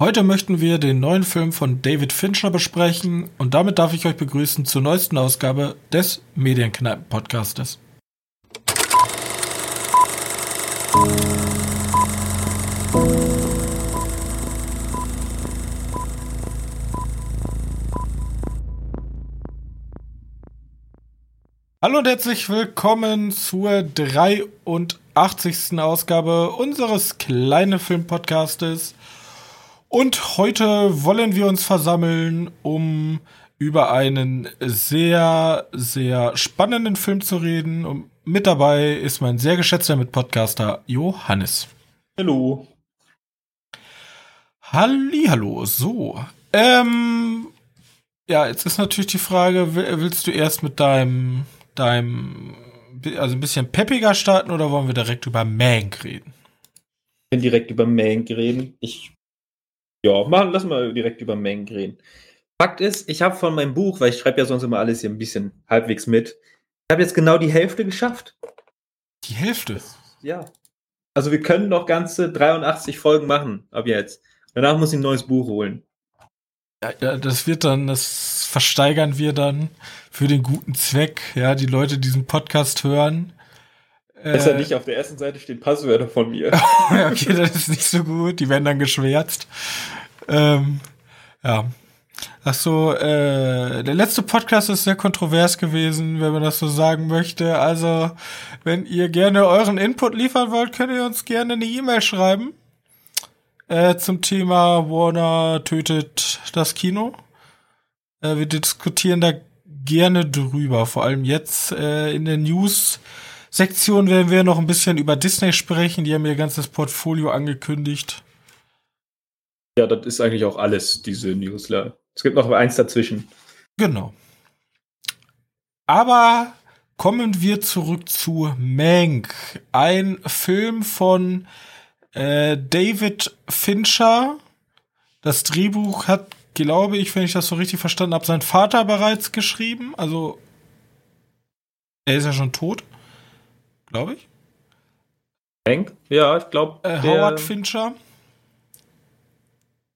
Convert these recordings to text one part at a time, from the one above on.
Heute möchten wir den neuen Film von David Fincher besprechen und damit darf ich euch begrüßen zur neuesten Ausgabe des Medienkneipen-Podcastes. Hallo und herzlich willkommen zur 83. Ausgabe unseres kleinen Filmpodcastes. Und heute wollen wir uns versammeln, um über einen sehr, sehr spannenden Film zu reden. Und mit dabei ist mein sehr geschätzter Mitpodcaster Johannes. Hallo. Hallo, so. Ähm, ja, jetzt ist natürlich die Frage, willst du erst mit deinem, deinem, also ein bisschen peppiger starten oder wollen wir direkt über Mank reden? Ich will direkt über Mank reden. Ich ja, machen, lass mal direkt über Mengen reden. Fakt ist, ich habe von meinem Buch, weil ich schreibe ja sonst immer alles hier ein bisschen halbwegs mit, ich habe jetzt genau die Hälfte geschafft. Die Hälfte? Ja. Also wir können noch ganze 83 Folgen machen ab jetzt. Danach muss ich ein neues Buch holen. Ja, ja, das wird dann, das versteigern wir dann für den guten Zweck. Ja, die Leute, die diesen Podcast hören, Besser äh, nicht, auf der ersten Seite stehen Passwörter von mir. okay, das ist nicht so gut. Die werden dann geschwärzt. Ähm, ja. Ach so, äh, der letzte Podcast ist sehr kontrovers gewesen, wenn man das so sagen möchte. Also, wenn ihr gerne euren Input liefern wollt, könnt ihr uns gerne eine E-Mail schreiben äh, zum Thema Warner tötet das Kino. Äh, wir diskutieren da gerne drüber, vor allem jetzt äh, in den News Sektion werden wir noch ein bisschen über Disney sprechen. Die haben ihr ganzes Portfolio angekündigt. Ja, das ist eigentlich auch alles, diese Newsletter. Es gibt noch eins dazwischen. Genau. Aber kommen wir zurück zu Mank. Ein Film von äh, David Fincher. Das Drehbuch hat, glaube ich, wenn ich das so richtig verstanden habe, sein Vater bereits geschrieben. Also er ist ja schon tot glaube ich. Hank? Ja, ich glaube. Äh, Howard Fincher.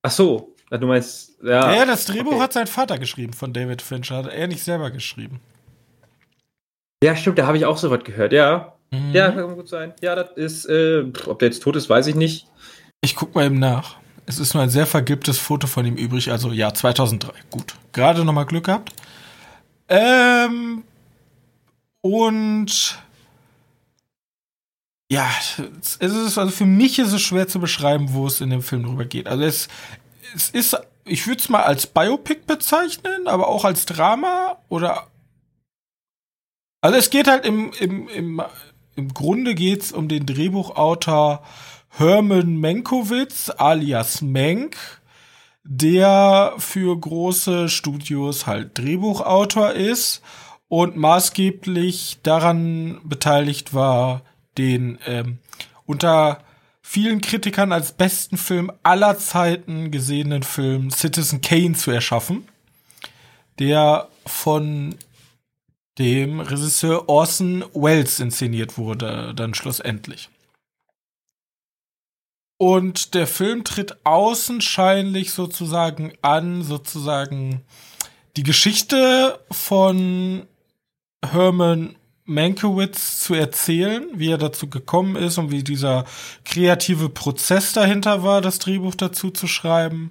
Ach so, du meinst, ja. Ja, das Drehbuch okay. hat sein Vater geschrieben von David Fincher, hat er nicht selber geschrieben. Ja, stimmt, da habe ich auch so was gehört, ja. Mhm. Ja, kann gut sein. Ja, das ist, äh, ob der jetzt tot ist, weiß ich nicht. Ich guck mal eben nach. Es ist nur ein sehr vergilbtes Foto von ihm übrig, also ja, 2003. Gut. Gerade nochmal Glück gehabt. Ähm, und ja, es ist, also für mich ist es schwer zu beschreiben, wo es in dem Film drüber geht. Also es, es ist, ich würde es mal als Biopic bezeichnen, aber auch als Drama oder. Also es geht halt im, im, im, im Grunde geht's um den Drehbuchautor Herman Menkowitz alias Menk, der für große Studios halt Drehbuchautor ist und maßgeblich daran beteiligt war, den ähm, unter vielen Kritikern als besten Film aller Zeiten gesehenen Film Citizen Kane zu erschaffen, der von dem Regisseur Orson Welles inszeniert wurde, dann schlussendlich. Und der Film tritt außenscheinlich sozusagen an, sozusagen die Geschichte von Herman Mankiewicz zu erzählen, wie er dazu gekommen ist und wie dieser kreative Prozess dahinter war, das Drehbuch dazu zu schreiben.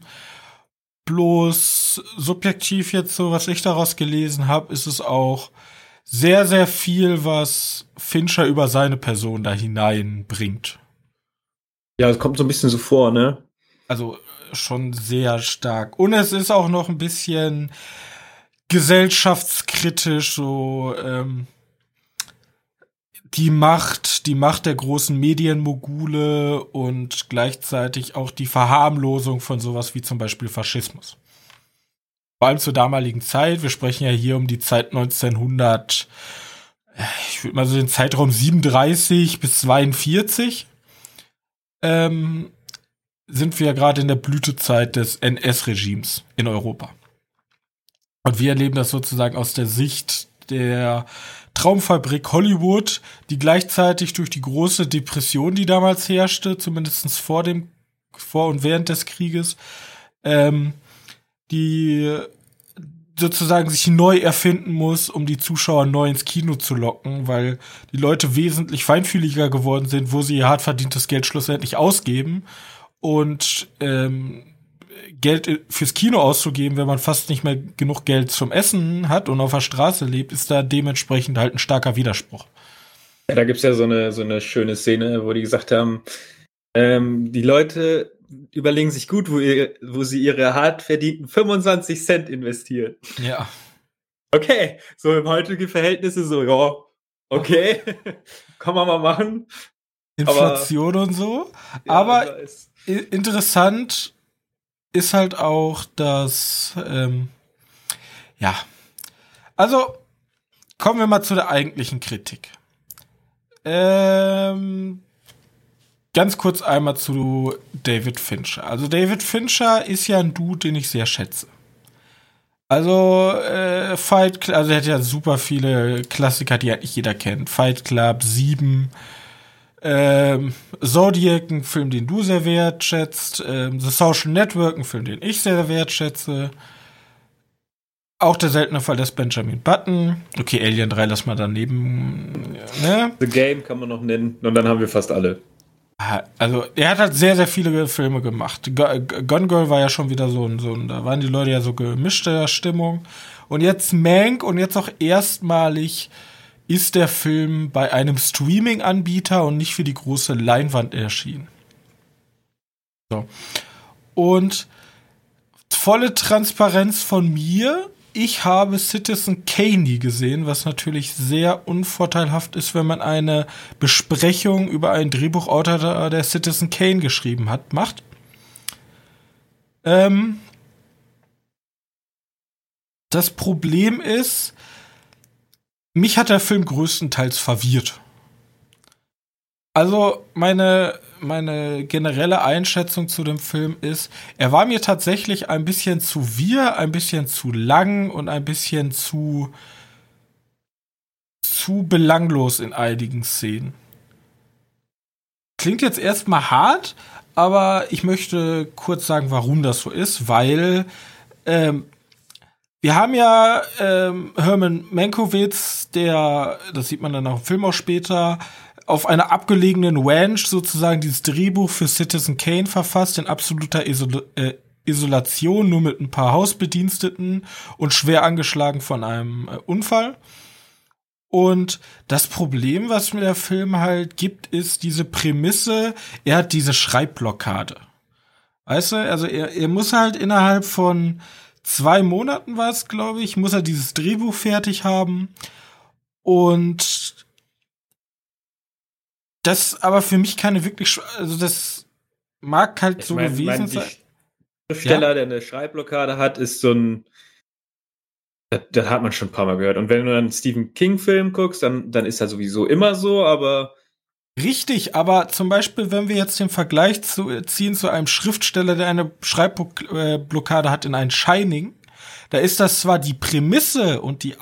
Bloß subjektiv jetzt so, was ich daraus gelesen habe, ist es auch sehr, sehr viel, was Fincher über seine Person da hineinbringt. Ja, es kommt so ein bisschen so vor, ne? Also schon sehr stark. Und es ist auch noch ein bisschen gesellschaftskritisch, so, ähm, die Macht, die Macht der großen Medienmogule und gleichzeitig auch die Verharmlosung von sowas wie zum Beispiel Faschismus. Vor allem zur damaligen Zeit, wir sprechen ja hier um die Zeit 1900, ich würde mal so den Zeitraum 37 bis 42, ähm, sind wir ja gerade in der Blütezeit des NS-Regimes in Europa. Und wir erleben das sozusagen aus der Sicht der Traumfabrik Hollywood, die gleichzeitig durch die große Depression, die damals herrschte, zumindest vor dem vor und während des Krieges, ähm, die sozusagen sich neu erfinden muss, um die Zuschauer neu ins Kino zu locken, weil die Leute wesentlich feinfühliger geworden sind, wo sie ihr hart verdientes Geld schlussendlich ausgeben. Und ähm, Geld fürs Kino auszugeben, wenn man fast nicht mehr genug Geld zum Essen hat und auf der Straße lebt, ist da dementsprechend halt ein starker Widerspruch. Ja, da gibt's ja so eine, so eine schöne Szene, wo die gesagt haben, ähm, die Leute überlegen sich gut, wo, ihr, wo sie ihre hart verdienten 25 Cent investieren. Ja. Okay, so im heutigen Verhältnisse so, ja, okay, kann man mal machen. Inflation aber, und so. Ja, aber interessant ist halt auch, dass, ähm, ja, also kommen wir mal zu der eigentlichen Kritik. Ähm, ganz kurz einmal zu David Fincher. Also David Fincher ist ja ein Dude, den ich sehr schätze. Also äh, Fight Club, also er hat ja super viele Klassiker, die eigentlich jeder kennt. Fight Club, 7, ähm, Zodiac, ein Film, den du sehr wertschätzt, ähm, The Social Network, ein Film, den ich sehr wertschätze. Auch der seltene Fall des Benjamin Button. Okay, Alien 3 lass mal daneben. Ne? The Game kann man noch nennen. Und dann haben wir fast alle. Also, er hat halt sehr, sehr viele Filme gemacht. Gun Girl war ja schon wieder so ein, so ein, da waren die Leute ja so gemischter Stimmung. Und jetzt Mank und jetzt auch erstmalig ist der Film bei einem Streaming-Anbieter und nicht für die große Leinwand erschienen. So. Und volle Transparenz von mir ich habe Citizen Kane nie gesehen, was natürlich sehr unvorteilhaft ist, wenn man eine Besprechung über einen Drehbuchautor, der Citizen Kane geschrieben hat, macht. Ähm das Problem ist, mich hat der Film größtenteils verwirrt. Also meine meine generelle Einschätzung zu dem Film ist, er war mir tatsächlich ein bisschen zu wir, ein bisschen zu lang und ein bisschen zu zu belanglos in einigen Szenen. Klingt jetzt erstmal hart, aber ich möchte kurz sagen, warum das so ist, weil ähm, wir haben ja ähm, Herman Mankiewicz, der, das sieht man dann auch im Film auch später, auf einer abgelegenen Ranch sozusagen dieses Drehbuch für Citizen Kane verfasst, in absoluter Isol äh, Isolation, nur mit ein paar Hausbediensteten und schwer angeschlagen von einem äh, Unfall. Und das Problem, was mir der Film halt gibt, ist diese Prämisse, er hat diese Schreibblockade. Weißt du, also er, er muss halt innerhalb von zwei Monaten war es, glaube ich, muss er dieses Drehbuch fertig haben. Und das aber für mich keine wirklich, also das mag halt ich so mein, gewesen mein, sein. Schriftsteller, ja? der eine Schreibblockade hat, ist so ein, das, das, hat man schon ein paar Mal gehört. Und wenn du einen Stephen King-Film guckst, dann, dann ist das sowieso immer so, aber. Richtig, aber zum Beispiel, wenn wir jetzt den Vergleich zu, ziehen zu einem Schriftsteller, der eine Schreibblockade hat in ein Shining, da ist das zwar die Prämisse und die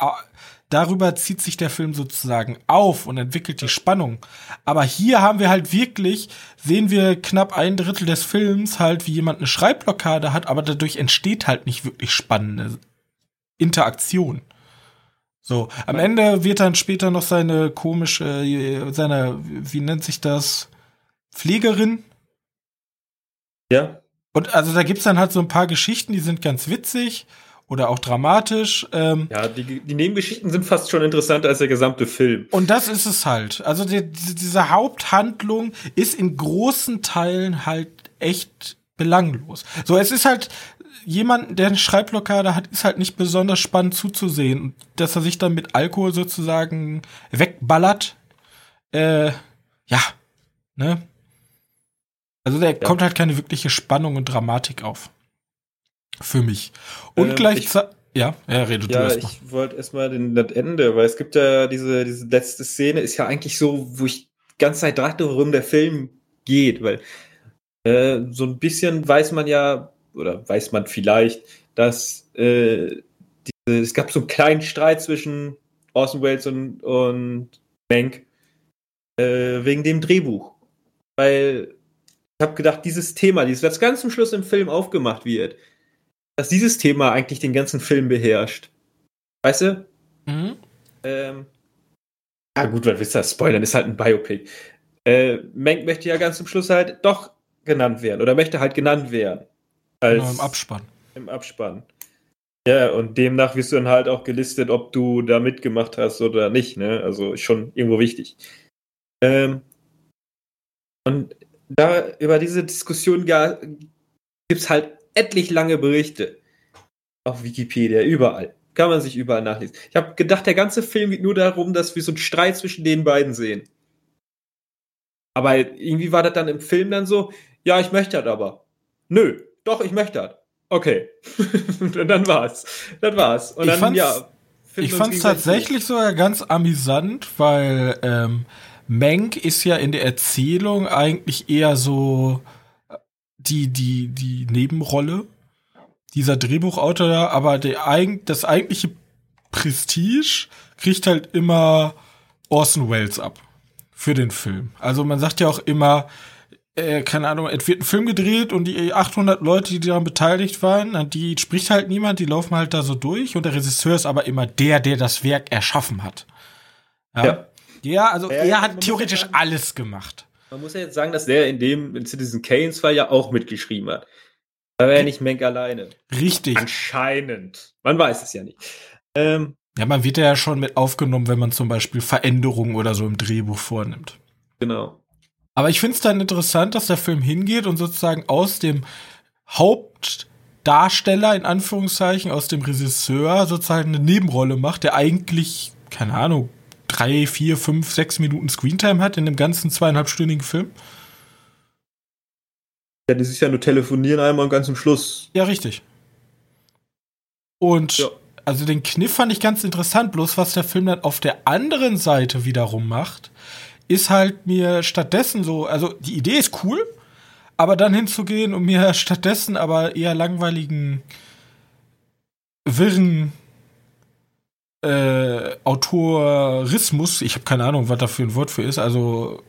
darüber zieht sich der Film sozusagen auf und entwickelt die Spannung. Aber hier haben wir halt wirklich, sehen wir knapp ein Drittel des Films halt, wie jemand eine Schreibblockade hat, aber dadurch entsteht halt nicht wirklich spannende Interaktion. So, am Ende wird dann später noch seine komische, seine, wie nennt sich das? Pflegerin? Ja. Und also da gibt's dann halt so ein paar Geschichten, die sind ganz witzig oder auch dramatisch. Ähm, ja, die, die Nebengeschichten sind fast schon interessanter als der gesamte Film. Und das ist es halt. Also die, diese Haupthandlung ist in großen Teilen halt echt belanglos. So, es ist halt jemand, der eine Schreibblockade hat, ist halt nicht besonders spannend zuzusehen. Und dass er sich dann mit Alkohol sozusagen wegballert, äh, ja, ne? Also da ja. kommt halt keine wirkliche Spannung und Dramatik auf. Für mich. Und ähm, gleichzeitig. Ja, ja, rede ja, du erst mal. Ich wollte erstmal das Ende, weil es gibt ja diese, diese letzte Szene, ist ja eigentlich so, wo ich die ganze Zeit dachte, worum der Film geht, weil äh, so ein bisschen weiß man ja, oder weiß man vielleicht, dass äh, diese, es gab so einen kleinen Streit zwischen Orson Welles und, und Mank äh, wegen dem Drehbuch. Weil ich habe gedacht, dieses Thema, dieses, was ganz zum Schluss im Film aufgemacht wird, dass dieses Thema eigentlich den ganzen Film beherrscht. Weißt du? Mhm. Ähm, ja, gut, was wisst ihr? Spoilern ist halt ein Biopic. Äh, Menk möchte ja ganz zum Schluss halt doch genannt werden oder möchte halt genannt werden. Genau, Im Abspann. Im Abspann. Ja, und demnach wirst du dann halt auch gelistet, ob du da mitgemacht hast oder nicht, ne? Also schon irgendwo wichtig. Ähm, und da über diese Diskussion gibt es halt etlich lange Berichte. Auf Wikipedia, überall. Kann man sich überall nachlesen. Ich habe gedacht, der ganze Film geht nur darum, dass wir so einen Streit zwischen den beiden sehen. Aber irgendwie war das dann im Film dann so, ja, ich möchte das aber. Nö, doch, ich möchte das. Okay. und dann war's. Dann war's. Und ich dann, fand's, ja. Ich fand's tatsächlich sogar ganz amüsant, weil ähm, Menk ist ja in der Erzählung eigentlich eher so die, die, die Nebenrolle dieser Drehbuchautor da, aber der, das eigentliche Prestige kriegt halt immer Orson Welles ab für den Film. Also man sagt ja auch immer, äh, keine Ahnung, es wird ein Film gedreht und die 800 Leute, die daran beteiligt waren, die spricht halt niemand, die laufen halt da so durch und der Regisseur ist aber immer der, der das Werk erschaffen hat. Ja, ja. ja also ja, er hat theoretisch sagen, alles gemacht. Man muss ja jetzt sagen, dass der in dem in Citizen Kane's Fall ja auch mitgeschrieben hat. Da wäre ja nicht Menk alleine. Richtig. Anscheinend. Man weiß es ja nicht. Ähm, ja, man wird ja schon mit aufgenommen, wenn man zum Beispiel Veränderungen oder so im Drehbuch vornimmt. Genau. Aber ich finde es dann interessant, dass der Film hingeht und sozusagen aus dem Hauptdarsteller, in Anführungszeichen, aus dem Regisseur sozusagen eine Nebenrolle macht, der eigentlich, keine Ahnung, drei, vier, fünf, sechs Minuten Screentime hat in dem ganzen zweieinhalbstündigen Film. Ja, die sich ja nur telefonieren einmal und ganz zum Schluss. Ja, richtig. Und ja. also den Kniff fand ich ganz interessant, bloß was der Film dann auf der anderen Seite wiederum macht, ist halt mir stattdessen so, also die Idee ist cool, aber dann hinzugehen und mir stattdessen aber eher langweiligen, wirren äh, Autorismus, ich habe keine Ahnung, was da für ein Wort für ist, also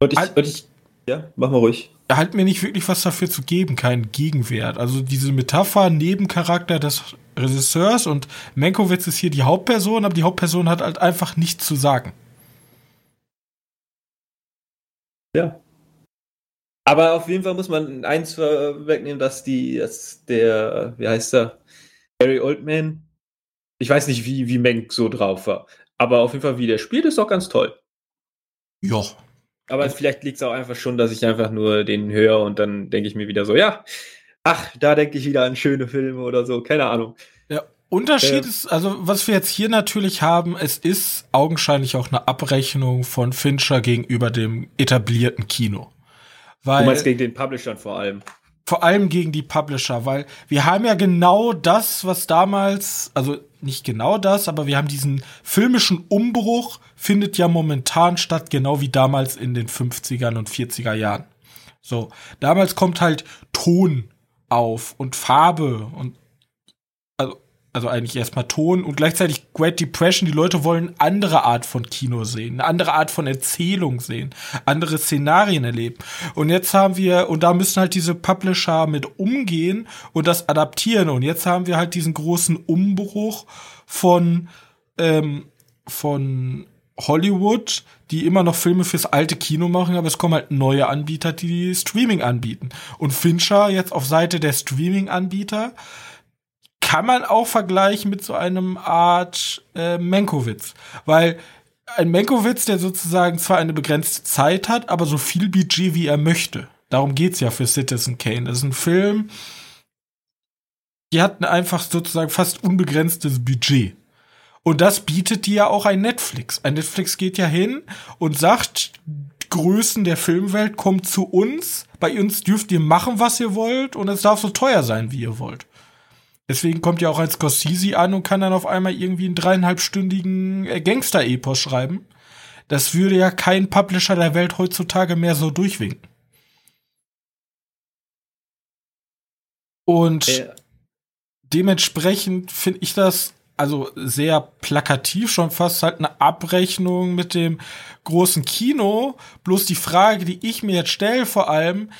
wollte ich, wollte ich ja, mach mal ruhig. Er hat mir nicht wirklich was dafür zu geben, keinen Gegenwert. Also diese Metapher, Nebencharakter des Regisseurs und Menkowitz ist hier die Hauptperson, aber die Hauptperson hat halt einfach nichts zu sagen. Ja. Aber auf jeden Fall muss man eins wegnehmen, dass die, dass der, wie heißt er, Gary Oldman, ich weiß nicht, wie, wie Menk so drauf war, aber auf jeden Fall, wie der spielt, ist auch ganz toll. Ja, aber vielleicht liegt es auch einfach schon, dass ich einfach nur den höre und dann denke ich mir wieder so, ja, ach, da denke ich wieder an schöne Filme oder so, keine Ahnung. Ja, Unterschied äh, ist, also was wir jetzt hier natürlich haben, es ist augenscheinlich auch eine Abrechnung von Fincher gegenüber dem etablierten Kino. Weil, du meinst gegen den Publisher vor allem? Vor allem gegen die Publisher, weil wir haben ja genau das, was damals, also nicht genau das, aber wir haben diesen filmischen Umbruch, findet ja momentan statt, genau wie damals in den 50ern und 40er Jahren. So, damals kommt halt Ton auf und Farbe und also eigentlich erstmal Ton und gleichzeitig Great Depression. Die Leute wollen andere Art von Kino sehen, eine andere Art von Erzählung sehen, andere Szenarien erleben. Und jetzt haben wir, und da müssen halt diese Publisher mit umgehen und das adaptieren. Und jetzt haben wir halt diesen großen Umbruch von, ähm, von Hollywood, die immer noch Filme fürs alte Kino machen, aber es kommen halt neue Anbieter, die Streaming anbieten. Und Fincher jetzt auf Seite der Streaming-Anbieter kann man auch vergleichen mit so einem Art äh, Menkowitz. Weil ein Menkowitz, der sozusagen zwar eine begrenzte Zeit hat, aber so viel Budget wie er möchte. Darum geht's ja für Citizen Kane. Das ist ein Film, die hatten einfach sozusagen fast unbegrenztes Budget. Und das bietet dir ja auch ein Netflix. Ein Netflix geht ja hin und sagt, Größen der Filmwelt kommt zu uns. Bei uns dürft ihr machen, was ihr wollt und es darf so teuer sein, wie ihr wollt. Deswegen kommt ja auch ein Scorsese an und kann dann auf einmal irgendwie einen dreieinhalbstündigen äh, Gangster-Epos schreiben. Das würde ja kein Publisher der Welt heutzutage mehr so durchwinken. Und äh. dementsprechend finde ich das also sehr plakativ, schon fast halt eine Abrechnung mit dem großen Kino. Bloß die Frage, die ich mir jetzt stelle, vor allem,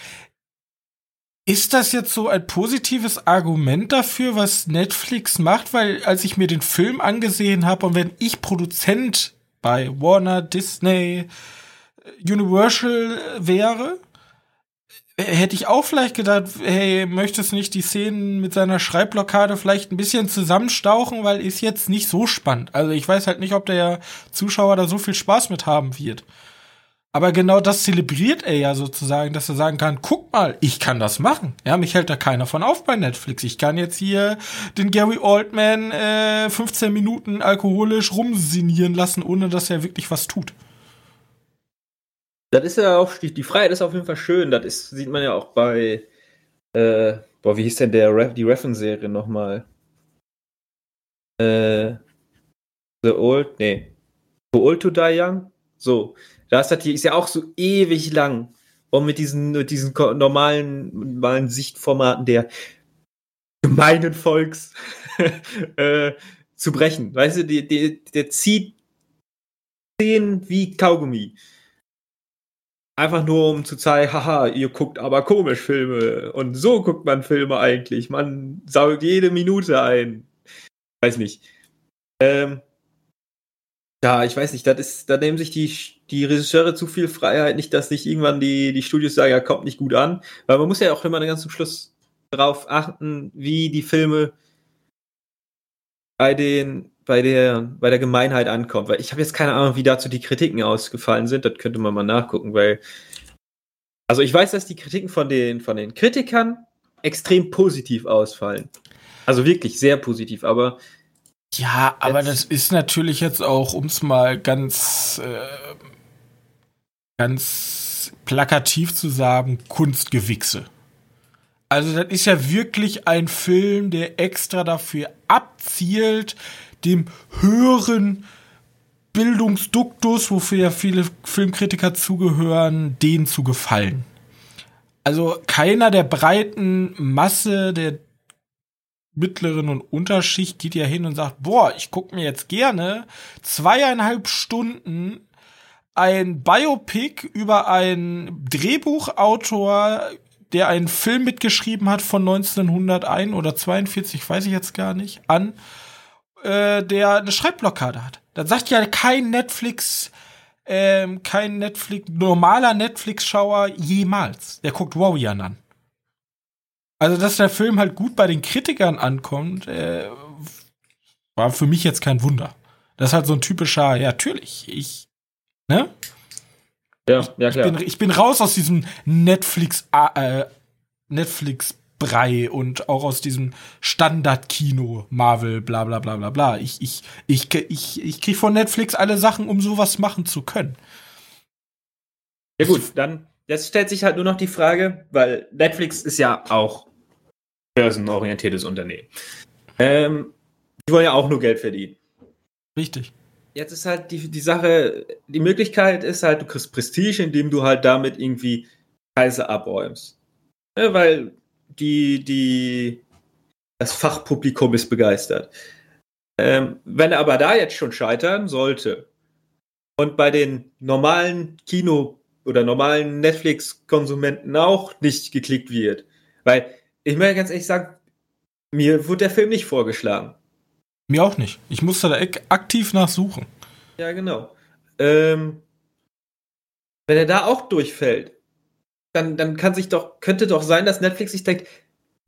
ist das jetzt so ein positives Argument dafür, was Netflix macht? Weil als ich mir den Film angesehen habe und wenn ich Produzent bei Warner, Disney, Universal wäre, hätte ich auch vielleicht gedacht, hey, möchtest nicht die Szenen mit seiner Schreibblockade vielleicht ein bisschen zusammenstauchen, weil ist jetzt nicht so spannend. Also ich weiß halt nicht, ob der Zuschauer da so viel Spaß mit haben wird. Aber genau das zelebriert er ja sozusagen, dass er sagen kann, guck mal, ich kann das machen. Ja, mich hält da keiner von auf bei Netflix. Ich kann jetzt hier den Gary Oldman äh, 15 Minuten alkoholisch rumsinieren lassen, ohne dass er wirklich was tut. Das ist ja auch, die, Freiheit ist auf jeden Fall schön. Das ist, sieht man ja auch bei, äh, boah, wie hieß denn der, die Reffen-Serie nochmal? Äh, The Old, nee. The Old to Die Young? So. Da ist das hier, ist ja auch so ewig lang. Und mit diesen, mit diesen normalen, normalen Sichtformaten der gemeinen Volks äh, zu brechen. Weißt du, die, die, der zieht Szenen wie Kaugummi. Einfach nur, um zu zeigen, haha, ihr guckt aber komisch Filme. Und so guckt man Filme eigentlich. Man saugt jede Minute ein. Weiß nicht. Ähm, ja, ich weiß nicht, das ist, da nehmen sich die, die Regisseure zu viel Freiheit, nicht, dass sich irgendwann die, die Studios sagen, ja, kommt nicht gut an. Weil man muss ja auch immer ganz zum Schluss darauf achten, wie die Filme bei den bei der, bei der Gemeinheit ankommt. Weil ich habe jetzt keine Ahnung, wie dazu die Kritiken ausgefallen sind. Das könnte man mal nachgucken, weil. Also ich weiß, dass die Kritiken von den, von den Kritikern extrem positiv ausfallen. Also wirklich sehr positiv, aber. Ja, aber das ist natürlich jetzt auch, um es mal ganz, äh, ganz plakativ zu sagen, Kunstgewichse. Also das ist ja wirklich ein Film, der extra dafür abzielt, dem höheren Bildungsduktus, wofür ja viele Filmkritiker zugehören, denen zu gefallen. Also keiner der breiten Masse der mittleren und Unterschicht geht ja hin und sagt, boah, ich gucke mir jetzt gerne zweieinhalb Stunden ein Biopic über einen Drehbuchautor, der einen Film mitgeschrieben hat von 1901 oder 42, weiß ich jetzt gar nicht, an äh, der eine Schreibblockade hat. Dann sagt ja kein Netflix, ähm, kein Netflix, normaler Netflix-Schauer jemals. Der guckt Warrior an. Also, dass der Film halt gut bei den Kritikern ankommt, äh, war für mich jetzt kein Wunder. Das ist halt so ein typischer, ja, natürlich, ich, ne? Ja, ja, klar. Ich bin, ich bin raus aus diesem Netflix, äh, Netflix Brei und auch aus diesem Standard-Kino, Marvel, bla bla bla bla bla. Ich, ich, ich, ich, ich krieg von Netflix alle Sachen, um sowas machen zu können. Ja gut, dann jetzt stellt sich halt nur noch die Frage, weil Netflix ist ja auch börsenorientiertes Unternehmen. Ähm, die wollen ja auch nur Geld verdienen. Richtig. Jetzt ist halt die, die Sache, die Möglichkeit ist halt, du kriegst Prestige, indem du halt damit irgendwie Preise abräumst. Ja, weil die, die, das Fachpublikum ist begeistert. Ähm, wenn er aber da jetzt schon scheitern sollte und bei den normalen Kino- oder normalen Netflix-Konsumenten auch nicht geklickt wird, weil ich muss ganz ehrlich sagen, mir wurde der Film nicht vorgeschlagen. Mir auch nicht. Ich musste da aktiv nachsuchen. Ja, genau. Ähm, wenn er da auch durchfällt, dann, dann kann sich doch, könnte doch sein, dass Netflix sich denkt,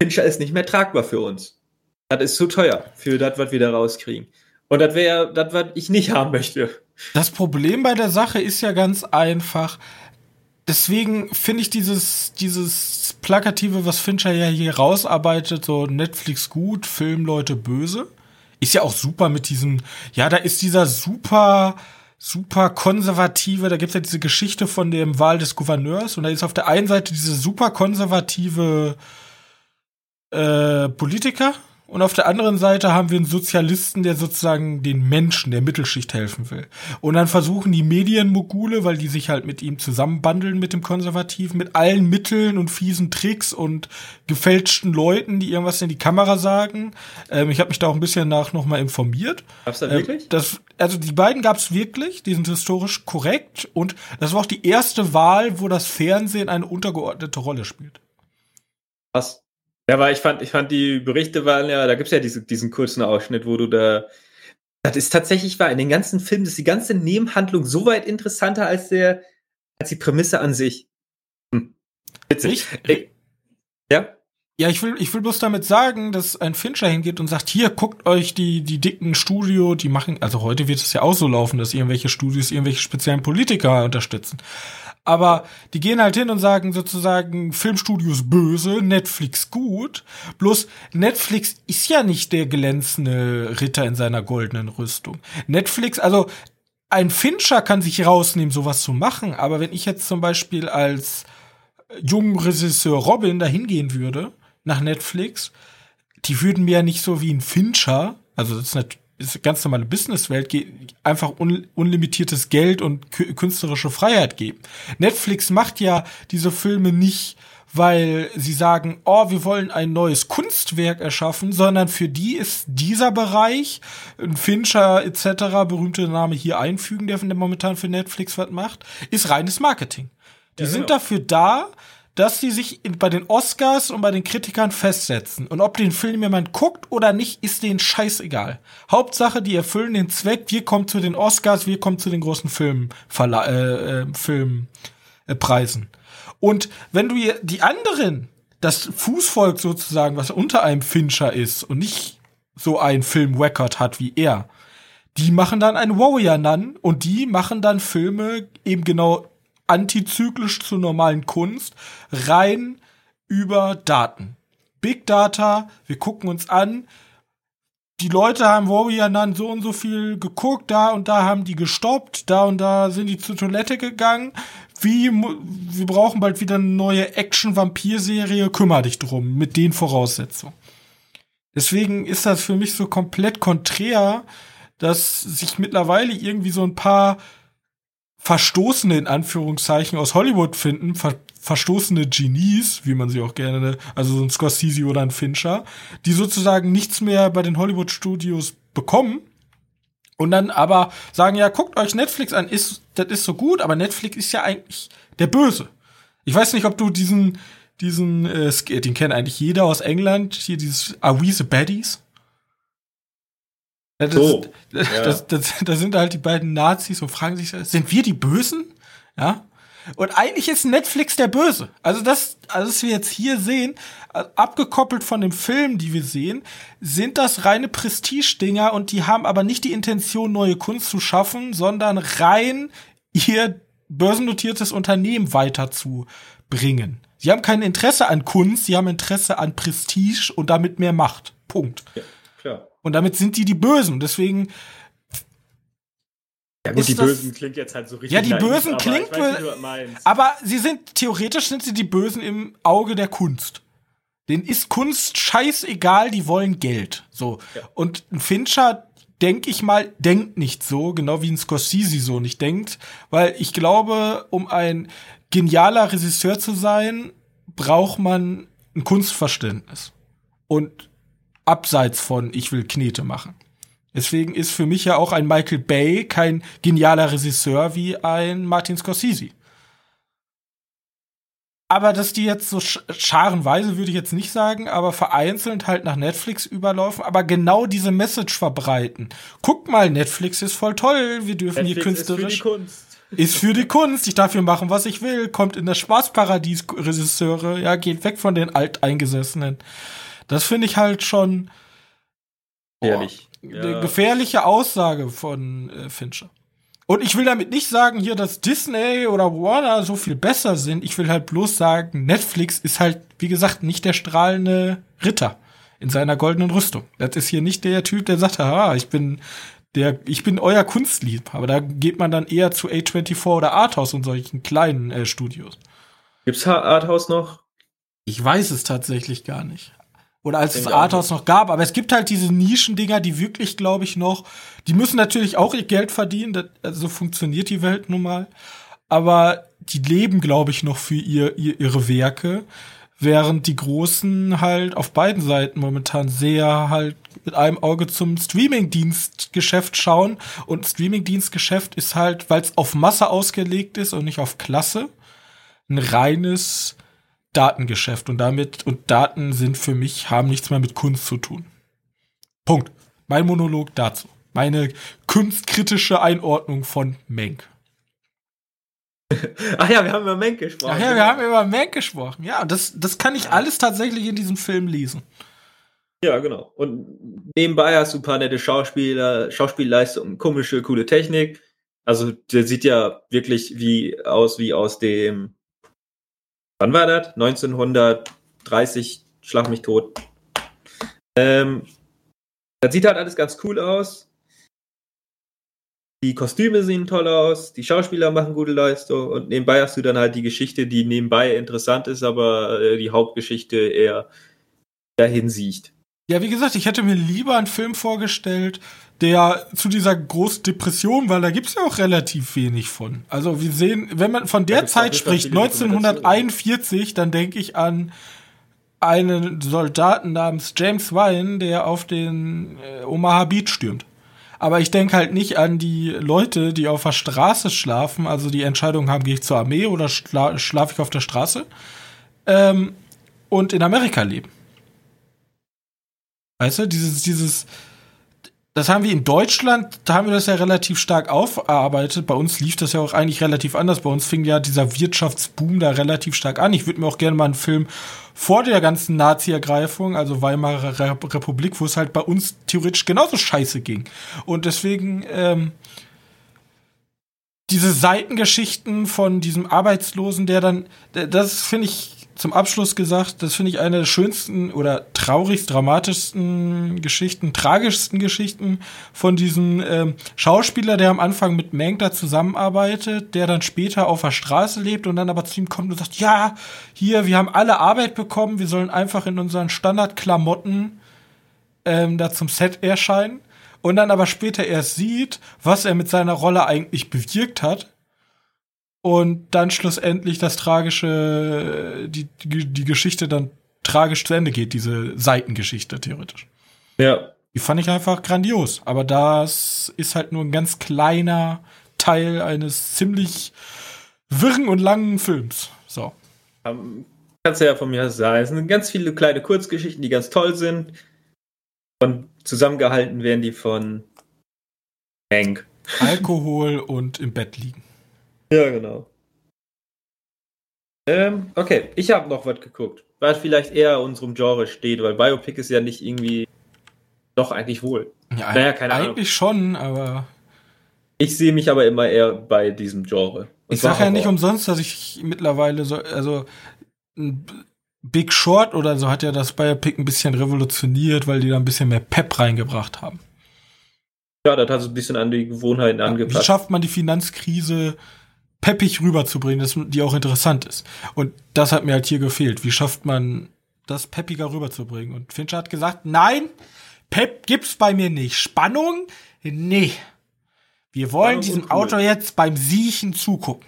Fincher ist nicht mehr tragbar für uns. Das ist zu teuer für das, was wir da rauskriegen. Und das wäre das, was ich nicht haben möchte. Das Problem bei der Sache ist ja ganz einfach. Deswegen finde ich dieses, dieses Plakative, was Fincher ja hier rausarbeitet, so Netflix gut, Filmleute böse, ist ja auch super mit diesem, ja, da ist dieser super, super konservative, da gibt's ja diese Geschichte von dem Wahl des Gouverneurs und da ist auf der einen Seite diese super konservative äh, Politiker Und auf der anderen Seite haben wir einen Sozialisten, der sozusagen den Menschen, der Mittelschicht helfen will. Und dann versuchen die Medienmogule, weil die sich halt mit ihm zusammenbandeln mit dem Konservativen, mit allen Mitteln und fiesen Tricks und gefälschten Leuten, die irgendwas in die Kamera sagen. Ähm, ich habe mich da auch ein bisschen nach nochmal informiert. Gab's da wirklich? Ähm, das, also die beiden gab's wirklich, die sind historisch korrekt und das war auch die erste Wahl, wo das Fernsehen eine untergeordnete Rolle spielt. Was? Ja, aber ich fand, ich fand die Berichte waren ja, da gibt's ja diese, diesen kurzen Ausschnitt, wo du da. Das ist tatsächlich wahr. In den ganzen Filmen ist die ganze Nebenhandlung so weit interessanter als der, als die Prämisse an sich. Hm. Witzig. Ich, ja? Ja, ich will, ich will bloß damit sagen, dass ein Fincher hingeht und sagt, hier, guckt euch die, die dicken Studio, die machen, also heute wird es ja auch so laufen, dass irgendwelche Studios irgendwelche speziellen Politiker unterstützen. Aber die gehen halt hin und sagen sozusagen, Filmstudios böse, Netflix gut. Bloß Netflix ist ja nicht der glänzende Ritter in seiner goldenen Rüstung. Netflix, also ein Fincher kann sich rausnehmen, sowas zu machen. Aber wenn ich jetzt zum Beispiel als junger Regisseur Robin da hingehen würde, nach Netflix, die würden mir ja nicht so wie ein Fincher, also das ist natürlich ist ganz normale Businesswelt einfach un unlimitiertes Geld und künstlerische Freiheit geben. Netflix macht ja diese Filme nicht, weil sie sagen, oh, wir wollen ein neues Kunstwerk erschaffen, sondern für die ist dieser Bereich, Fincher etc., berühmte Name hier einfügen, der momentan für Netflix was macht, ist reines Marketing. Die ja, sind genau. dafür da, dass sie sich bei den Oscars und bei den Kritikern festsetzen. Und ob den Film jemand guckt oder nicht, ist denen scheißegal. Hauptsache, die erfüllen den Zweck, wir kommen zu den Oscars, wir kommen zu den großen Film, äh, äh, Filmpreisen. und wenn du die anderen, das Fußvolk sozusagen, was unter einem Fincher ist und nicht so ein Film-Record hat wie er, die machen dann ein Warrior Nun und die machen dann Filme eben genau antizyklisch zur normalen Kunst, rein über Daten. Big Data, wir gucken uns an, die Leute haben Warrior dann so und so viel geguckt, da und da haben die gestoppt, da und da sind die zur Toilette gegangen. Wie, wir brauchen bald wieder eine neue Action-Vampir-Serie, kümmer dich drum, mit den Voraussetzungen. Deswegen ist das für mich so komplett konträr, dass sich mittlerweile irgendwie so ein paar verstoßene in Anführungszeichen aus Hollywood finden, ver verstoßene Genies, wie man sie auch gerne, also so ein Scorsese oder ein Fincher, die sozusagen nichts mehr bei den Hollywood Studios bekommen und dann aber sagen, ja, guckt euch Netflix an, ist, das ist so gut, aber Netflix ist ja eigentlich der Böse. Ich weiß nicht, ob du diesen, diesen, äh, den kennt eigentlich jeder aus England, hier dieses Are We the Baddies? Das, so, das, ja. das, das, das, sind halt die beiden Nazis und fragen sich, sind wir die Bösen? Ja. Und eigentlich ist Netflix der Böse. Also das, also was wir jetzt hier sehen, abgekoppelt von dem Film, die wir sehen, sind das reine Prestige-Dinger und die haben aber nicht die Intention, neue Kunst zu schaffen, sondern rein ihr börsennotiertes Unternehmen weiterzubringen. Sie haben kein Interesse an Kunst, sie haben Interesse an Prestige und damit mehr Macht. Punkt. Ja, klar. Und damit sind die die Bösen. Deswegen. Ja gut, die Bösen klingt jetzt halt so richtig. Ja, die Bösen klingt böse. Aber sie sind, theoretisch sind sie die Bösen im Auge der Kunst. Den ist Kunst scheißegal, die wollen Geld. So. Ja. Und ein Fincher, denke ich mal, denkt nicht so, genau wie ein Scorsese so nicht denkt. Weil ich glaube, um ein genialer Regisseur zu sein, braucht man ein Kunstverständnis. Und abseits von ich will Knete machen. Deswegen ist für mich ja auch ein Michael Bay kein genialer Regisseur wie ein Martin Scorsese. Aber dass die jetzt so scharenweise würde ich jetzt nicht sagen, aber vereinzelt halt nach Netflix überlaufen, aber genau diese Message verbreiten. Guck mal, Netflix ist voll toll, wir dürfen Netflix hier künstlerisch. Ist für die Kunst. Ist für die Kunst. Ich darf hier machen, was ich will. Kommt in das Spaßparadies, Regisseure. Ja, geht weg von den Alteingesessenen. Das finde ich halt schon Ehrlich. eine ja. gefährliche Aussage von äh, Fincher. Und ich will damit nicht sagen hier, dass Disney oder Warner so viel besser sind. Ich will halt bloß sagen, Netflix ist halt, wie gesagt, nicht der strahlende Ritter in seiner goldenen Rüstung. Das ist hier nicht der Typ, der sagt, haha, ich bin der, ich bin euer Kunstlieb. Aber da geht man dann eher zu A24 oder Arthouse und solchen kleinen äh, Studios. Gibt's Arthouse noch? Ich weiß es tatsächlich gar nicht. Oder als es Arthouse noch gab. Aber es gibt halt diese Nischendinger, die wirklich, glaube ich, noch, die müssen natürlich auch ihr Geld verdienen. Das, also funktioniert die Welt nun mal. Aber die leben, glaube ich, noch für ihr, ihr, ihre Werke. Während die Großen halt auf beiden Seiten momentan sehr halt mit einem Auge zum Streaming-Dienstgeschäft schauen. Und Streaming-Dienstgeschäft ist halt, weil es auf Masse ausgelegt ist und nicht auf Klasse, ein reines Datengeschäft. Und damit, und Daten sind für mich, haben nichts mehr mit Kunst zu tun. Punkt. Mein Monolog dazu. Meine kunstkritische Einordnung von Menk. Ach ja, wir haben über Menk gesprochen. Ach ja, wir haben über Menk gesprochen. Ja, das, das kann ich alles tatsächlich in diesem Film lesen. Ja, genau. Und nebenbei hast du ein paar nette Schauspieler, Schauspielleistungen, komische, coole Technik. Also der sieht ja wirklich wie aus wie aus dem wann war das? 1930, schlag mich tot. Ähm, das sieht halt alles ganz cool aus. Die Kostüme sehen toll aus, die Schauspieler machen gute Leistung und nebenbei hast du dann halt die Geschichte, die nebenbei interessant ist, aber äh, die Hauptgeschichte eher dahin sieht. Ja, wie gesagt, ich hätte mir lieber einen Film vorgestellt, der zu dieser großen Depression, weil da gibt es ja auch relativ wenig von. Also wir sehen, wenn man von der Zeit spricht, 1941, dann denke ich an einen Soldaten namens James Ryan, der auf den äh, Omaha Beach stürmt. Aber ich denke halt nicht an die Leute, die auf der Straße schlafen, also die Entscheidung haben, gehe ich zur Armee oder schla schlafe ich auf der Straße ähm, und in Amerika leben. Weißt du, dieses, dieses, das haben wir in Deutschland, da haben wir das ja relativ stark aufgearbeitet. Bei uns lief das ja auch eigentlich relativ anders. Bei uns fing ja dieser Wirtschaftsboom da relativ stark an. Ich würde mir auch gerne mal einen Film vor der ganzen Nazi-Ergreifung, also Weimarer Republik, wo es halt bei uns theoretisch genauso scheiße ging. Und deswegen, ähm, diese Seitengeschichten von diesem Arbeitslosen, der dann, das finde ich zum Abschluss gesagt, das finde ich eine der schönsten oder traurigst dramatischsten Geschichten, tragischsten Geschichten von diesem ähm, Schauspieler, der am Anfang mit Mank da zusammenarbeitet, der dann später auf der Straße lebt und dann aber zu ihm kommt und sagt, ja, hier, wir haben alle Arbeit bekommen, wir sollen einfach in unseren Standardklamotten ähm, da zum Set erscheinen. Und dann aber später erst sieht, was er mit seiner Rolle eigentlich bewirkt hat und dann schlussendlich das tragische, die, die, Geschichte dann tragisch zu Ende geht, diese Seitengeschichte theoretisch. Ja. Die fand ich einfach grandios. Aber das ist halt nur ein ganz kleiner Teil eines ziemlich wirren und langen Films. So. Um, kannst du ja von mir sagen. Es sind ganz viele kleine Kurzgeschichten, die ganz toll sind. Und zusammengehalten werden die von Hank. Alkohol und im Bett liegen. Ja, genau. Ähm, okay, ich habe noch was geguckt, was vielleicht eher unserem Genre steht, weil Biopic ist ja nicht irgendwie. Doch, eigentlich wohl. Ja, naja, keine Ahnung. Eigentlich schon, aber. Ich sehe mich aber immer eher bei diesem Genre. Und ich sage ja nicht umsonst, dass ich mittlerweile so, also Big Short oder so hat ja das Biopic ein bisschen revolutioniert, weil die da ein bisschen mehr Pep reingebracht haben. Ja, das hat so ein bisschen an die Gewohnheiten ja, angepasst. Wie schafft man die Finanzkrise peppig rüberzubringen, dass die auch interessant ist. Und das hat mir halt hier gefehlt. Wie schafft man das peppiger rüberzubringen? Und Fincher hat gesagt, nein, Pep gibt's bei mir nicht. Spannung? Nee. Wir wollen diesem cool. Auto jetzt beim Siechen zugucken.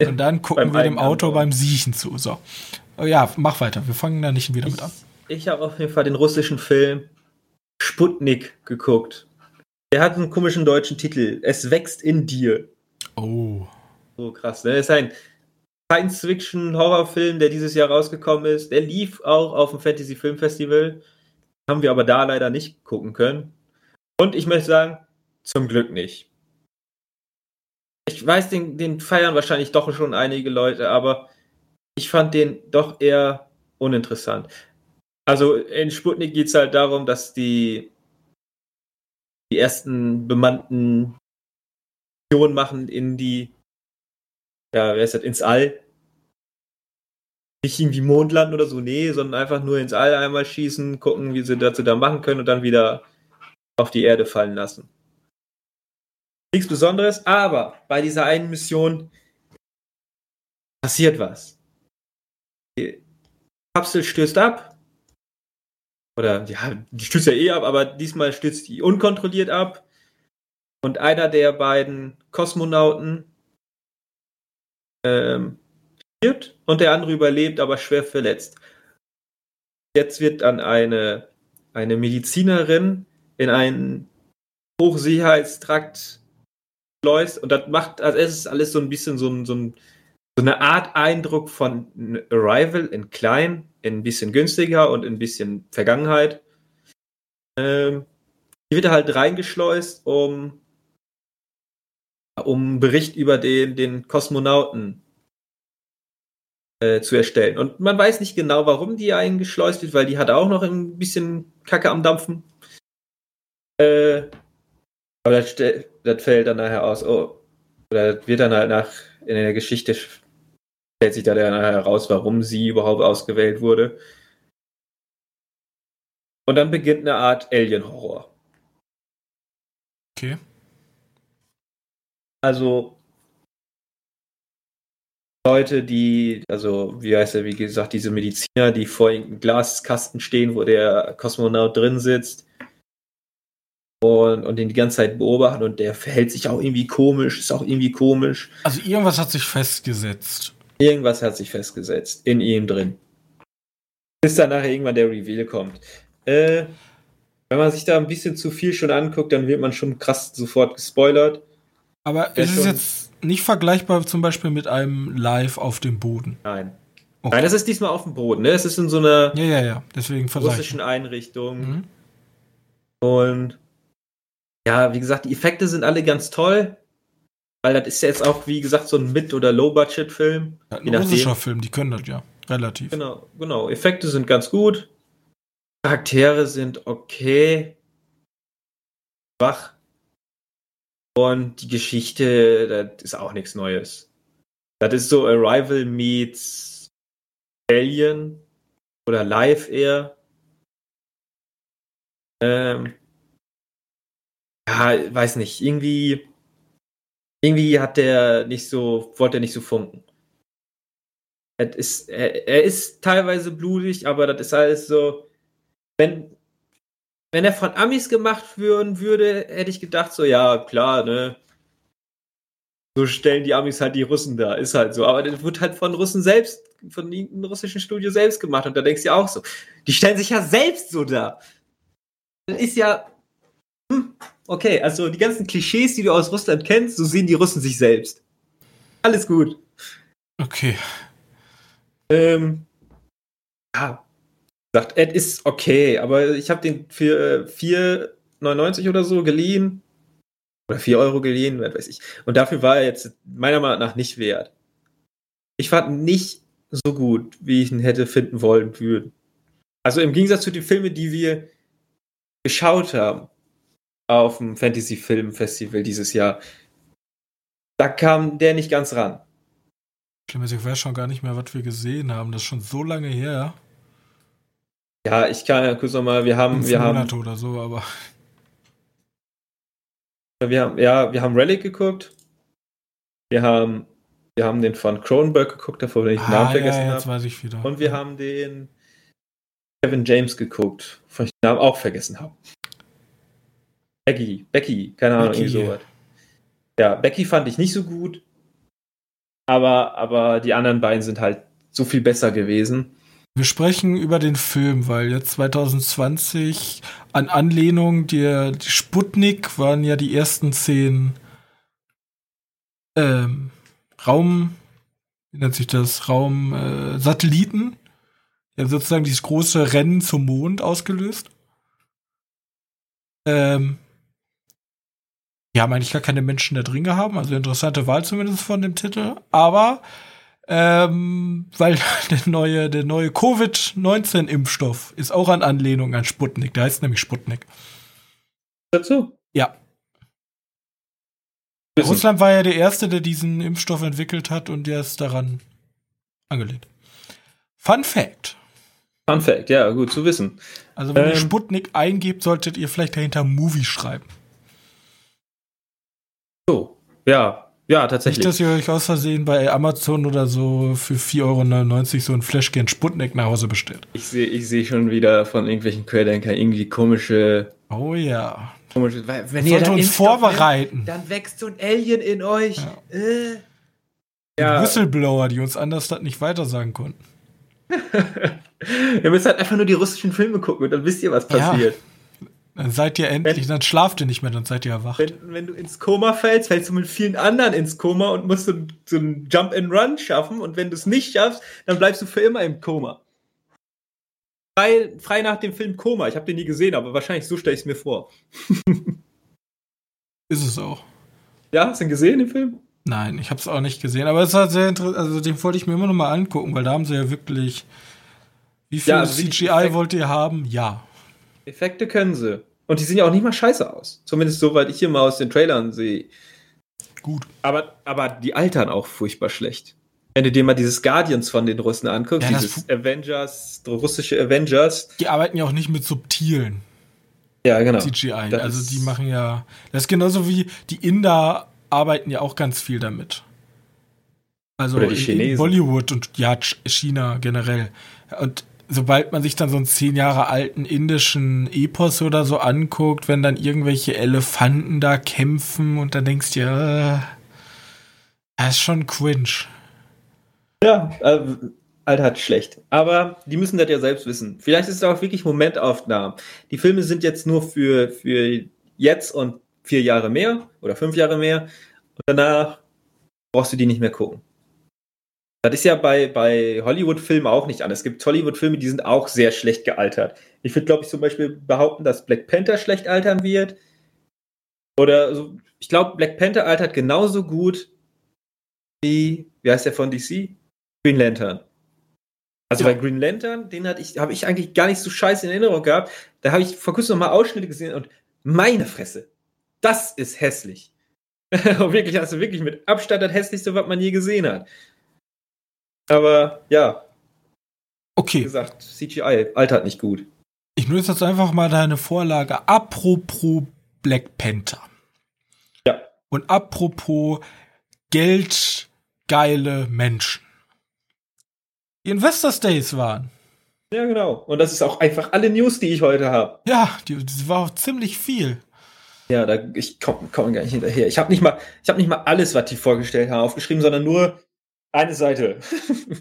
Und dann gucken wir dem Auto beim Siechen zu. So. Oh ja, mach weiter. Wir fangen da nicht wieder ich, mit an. Ich habe auf jeden Fall den russischen Film Sputnik geguckt. Der hat einen komischen deutschen Titel. Es wächst in dir. Oh. So krass, ne? Das ist ein Science-Fiction-Horrorfilm, der dieses Jahr rausgekommen ist. Der lief auch auf dem Fantasy Film Festival. Haben wir aber da leider nicht gucken können. Und ich möchte sagen, zum Glück nicht. Ich weiß, den, den feiern wahrscheinlich doch schon einige Leute, aber ich fand den doch eher uninteressant. Also in Sputnik geht es halt darum, dass die, die ersten bemannten machen in die, ja, wer ist das, ins All. Nicht irgendwie Mond landen oder so, nee, sondern einfach nur ins All einmal schießen, gucken, wie sie dazu da machen können und dann wieder auf die Erde fallen lassen. Nichts Besonderes, aber bei dieser einen Mission passiert was. Die Kapsel stößt ab, oder ja, die stürzt ja eh ab, aber diesmal stürzt die unkontrolliert ab. Und einer der beiden Kosmonauten ähm, stirbt und der andere überlebt, aber schwer verletzt. Jetzt wird dann eine, eine Medizinerin in einen Hochsicherheitstrakt schleust und das macht, also es ist alles so ein bisschen so, ein, so, ein, so eine Art Eindruck von Arrival in klein, in ein bisschen günstiger und in ein bisschen Vergangenheit. Ähm, die wird halt reingeschleust, um, um einen Bericht über den, den Kosmonauten äh, zu erstellen. Und man weiß nicht genau, warum die eingeschleust wird, weil die hat auch noch ein bisschen Kacke am Dampfen. Äh, aber das, das fällt dann nachher aus, oh, oder das wird dann halt nach, in der Geschichte stellt sich da dann heraus, warum sie überhaupt ausgewählt wurde. Und dann beginnt eine Art Alien-Horror. Okay. Also Leute, die, also wie heißt er, wie gesagt, diese Mediziner, die vor einem Glaskasten stehen, wo der Kosmonaut drin sitzt und, und den die ganze Zeit beobachten und der verhält sich auch irgendwie komisch, ist auch irgendwie komisch. Also irgendwas hat sich festgesetzt. Irgendwas hat sich festgesetzt in ihm drin. Bis dann nachher irgendwann der Reveal kommt. Äh, wenn man sich da ein bisschen zu viel schon anguckt, dann wird man schon krass sofort gespoilert. Aber es ist jetzt nicht vergleichbar zum Beispiel mit einem Live auf dem Boden. Nein. Okay. Nein, das ist diesmal auf dem Boden. Ne? Es ist in so einer ja, ja, ja. Deswegen russischen Einrichtung. Mhm. Und ja, wie gesagt, die Effekte sind alle ganz toll. Weil das ist ja jetzt auch, wie gesagt, so ein Mid- oder Low-Budget-Film. Ja, ein russischer Film, die können das ja. Relativ. Genau, genau. Effekte sind ganz gut. Charaktere sind okay. Schwach. Und die Geschichte, das ist auch nichts Neues. Das ist so Arrival meets Alien oder Live eher. Ähm, ja, weiß nicht, irgendwie, irgendwie hat der nicht so, wollte er nicht so funken. Ist, er, er ist teilweise blutig, aber das ist alles so, wenn, wenn er von Amis gemacht würden würde, hätte ich gedacht, so, ja, klar, ne. So stellen die Amis halt die Russen da, ist halt so. Aber das wird halt von Russen selbst, von einem russischen Studio selbst gemacht. Und da denkst du ja auch so, die stellen sich ja selbst so da. Das ist ja, hm, okay, also die ganzen Klischees, die du aus Russland kennst, so sehen die Russen sich selbst. Alles gut. Okay. Ähm, ja, sagt, Ed ist okay, aber ich habe den für 4,99 oder so geliehen. Oder 4 Euro geliehen, weiß ich. Und dafür war er jetzt meiner Meinung nach nicht wert. Ich fand nicht so gut, wie ich ihn hätte finden wollen würden. Also im Gegensatz zu den Filmen, die wir geschaut haben auf dem Fantasy Film Festival dieses Jahr, da kam der nicht ganz ran. Ich weiß schon gar nicht mehr, was wir gesehen haben. Das ist schon so lange her. Ja, ich kann ja kurz nochmal, wir haben, wir Monate haben. oder so, aber. Wir haben, ja, wir haben Relic geguckt. Wir haben, wir haben den von Cronenberg geguckt, davor wenn ich den ah, Namen vergessen ja, habe. weiß ich wieder. Und wir haben den Kevin James geguckt, von ich den Namen auch vergessen habe. Becky, Becky, keine Ahnung, Becky. irgendwie sowas. Ja, Becky fand ich nicht so gut, aber, aber die anderen beiden sind halt so viel besser gewesen. Wir sprechen über den Film, weil jetzt 2020 an Anlehnung der Sputnik waren ja die ersten zehn ähm, Raum, wie nennt sich das, Raum äh, Satelliten. Ja, sozusagen dieses große Rennen zum Mond ausgelöst. Ähm, die haben eigentlich gar keine Menschen da drin gehabt, also interessante Wahl zumindest von dem Titel, aber ähm, weil der neue, der neue Covid-19-Impfstoff ist auch an Anlehnung an Sputnik. Der heißt nämlich Sputnik. Dazu? Ja. Wissen. Russland war ja der Erste, der diesen Impfstoff entwickelt hat und der ist daran angelehnt. Fun Fact. Fun Fact, ja, gut zu wissen. Also wenn ihr Ähm. Sputnik eingebt, solltet ihr vielleicht dahinter Movie schreiben. So, ja, Ja, tatsächlich. Nicht, dass ihr euch aus Versehen bei Amazon oder so für 4,99 Euro so ein Fläschchen Sputnik nach Hause bestellt. Ich sehe ich seh schon wieder von irgendwelchen Querdenkern irgendwie komische. Oh ja. komische weil, wenn Sollte dann uns vorbereiten. nimmt, dann wächst so ein Alien in euch. Ja. Äh. Ja, Whistleblower, die uns anders das nicht weitersagen konnten. ihr müsst halt einfach nur die russischen Filme gucken und dann wisst ihr, was Ja. Dann seid ihr endlich, dann schlaft ihr nicht mehr, dann seid ihr erwacht. Wenn, wenn du ins Koma fällst, fällst du mit vielen anderen ins Koma und musst so, so einen Jump and Run schaffen. Und wenn du es nicht schaffst, dann bleibst du für immer im Koma. Frei, frei nach dem Film Koma. Ich habe den nie gesehen, aber wahrscheinlich so stelle ich es mir vor. Ist es auch. Ja, hast du ihn gesehen, den Film? Nein, ich habe es auch nicht gesehen, aber es war sehr interessant. Also den wollte ich mir immer noch mal angucken, weil da haben sie ja wirklich. Wie viel Ja, also CGI wollt ihr haben? Ja. Effekte können sie. Und die sehen ja auch nicht mal scheiße aus. Zumindest soweit ich hier mal aus den Trailern sehe. Gut. Aber, aber die altern auch furchtbar schlecht. Wenn du dir mal dieses Guardians von den Russen anguckst, Ja, dieses Avengers, russische Avengers. Die arbeiten ja auch nicht mit subtilen Ja, genau. CGI. Das also die machen ja. Das ist genauso wie die Inder arbeiten ja auch ganz viel damit. Also Oder die in- in Chinesen. Bollywood und ja, Ch- China generell. Und sobald man sich dann so einen zehn Jahre alten indischen Epos oder so anguckt, wenn dann irgendwelche Elefanten da kämpfen und dann denkst du, ja, äh, das ist schon cringe. Ja, äh, Alter hat schlecht. Aber die müssen das ja selbst wissen. Vielleicht ist es auch wirklich Momentaufnahmen. Die Filme sind jetzt nur für, für jetzt und vier Jahre mehr oder fünf Jahre mehr. Und danach brauchst du die nicht mehr gucken. Das ist ja bei, bei Hollywood-Filmen auch nicht anders. Es gibt Hollywood-Filme, die sind auch sehr schlecht gealtert. Ich würde, glaube ich, zum Beispiel behaupten, dass Black Panther schlecht altern wird. Oder so, ich glaube, Black Panther altert genauso gut wie, wie heißt der von DC? Green Lantern. Also Ja. bei Green Lantern, den hatte ich, habe ich eigentlich gar nicht so scheiße in Erinnerung gehabt. Da habe ich vor kurzem noch mal Ausschnitte gesehen und meine Fresse, das ist hässlich. Und wirklich, also wirklich mit Abstand das hässlichste, was man je gesehen hat. Aber ja, wie Okay, gesagt, CGI altert nicht gut. ich nutze jetzt einfach mal deine Vorlage. Apropos Black Panther. Ja. Und apropos geldgeile Menschen. Die Investors Days waren. Ja, genau. Und das ist auch einfach alle News, die ich heute habe. Ja, die, das war auch ziemlich viel. Ja, da, ich komme komm gar nicht hinterher. Ich habe nicht mal, ich habe nicht mal alles, was die vorgestellt haben, aufgeschrieben, sondern nur eine Seite.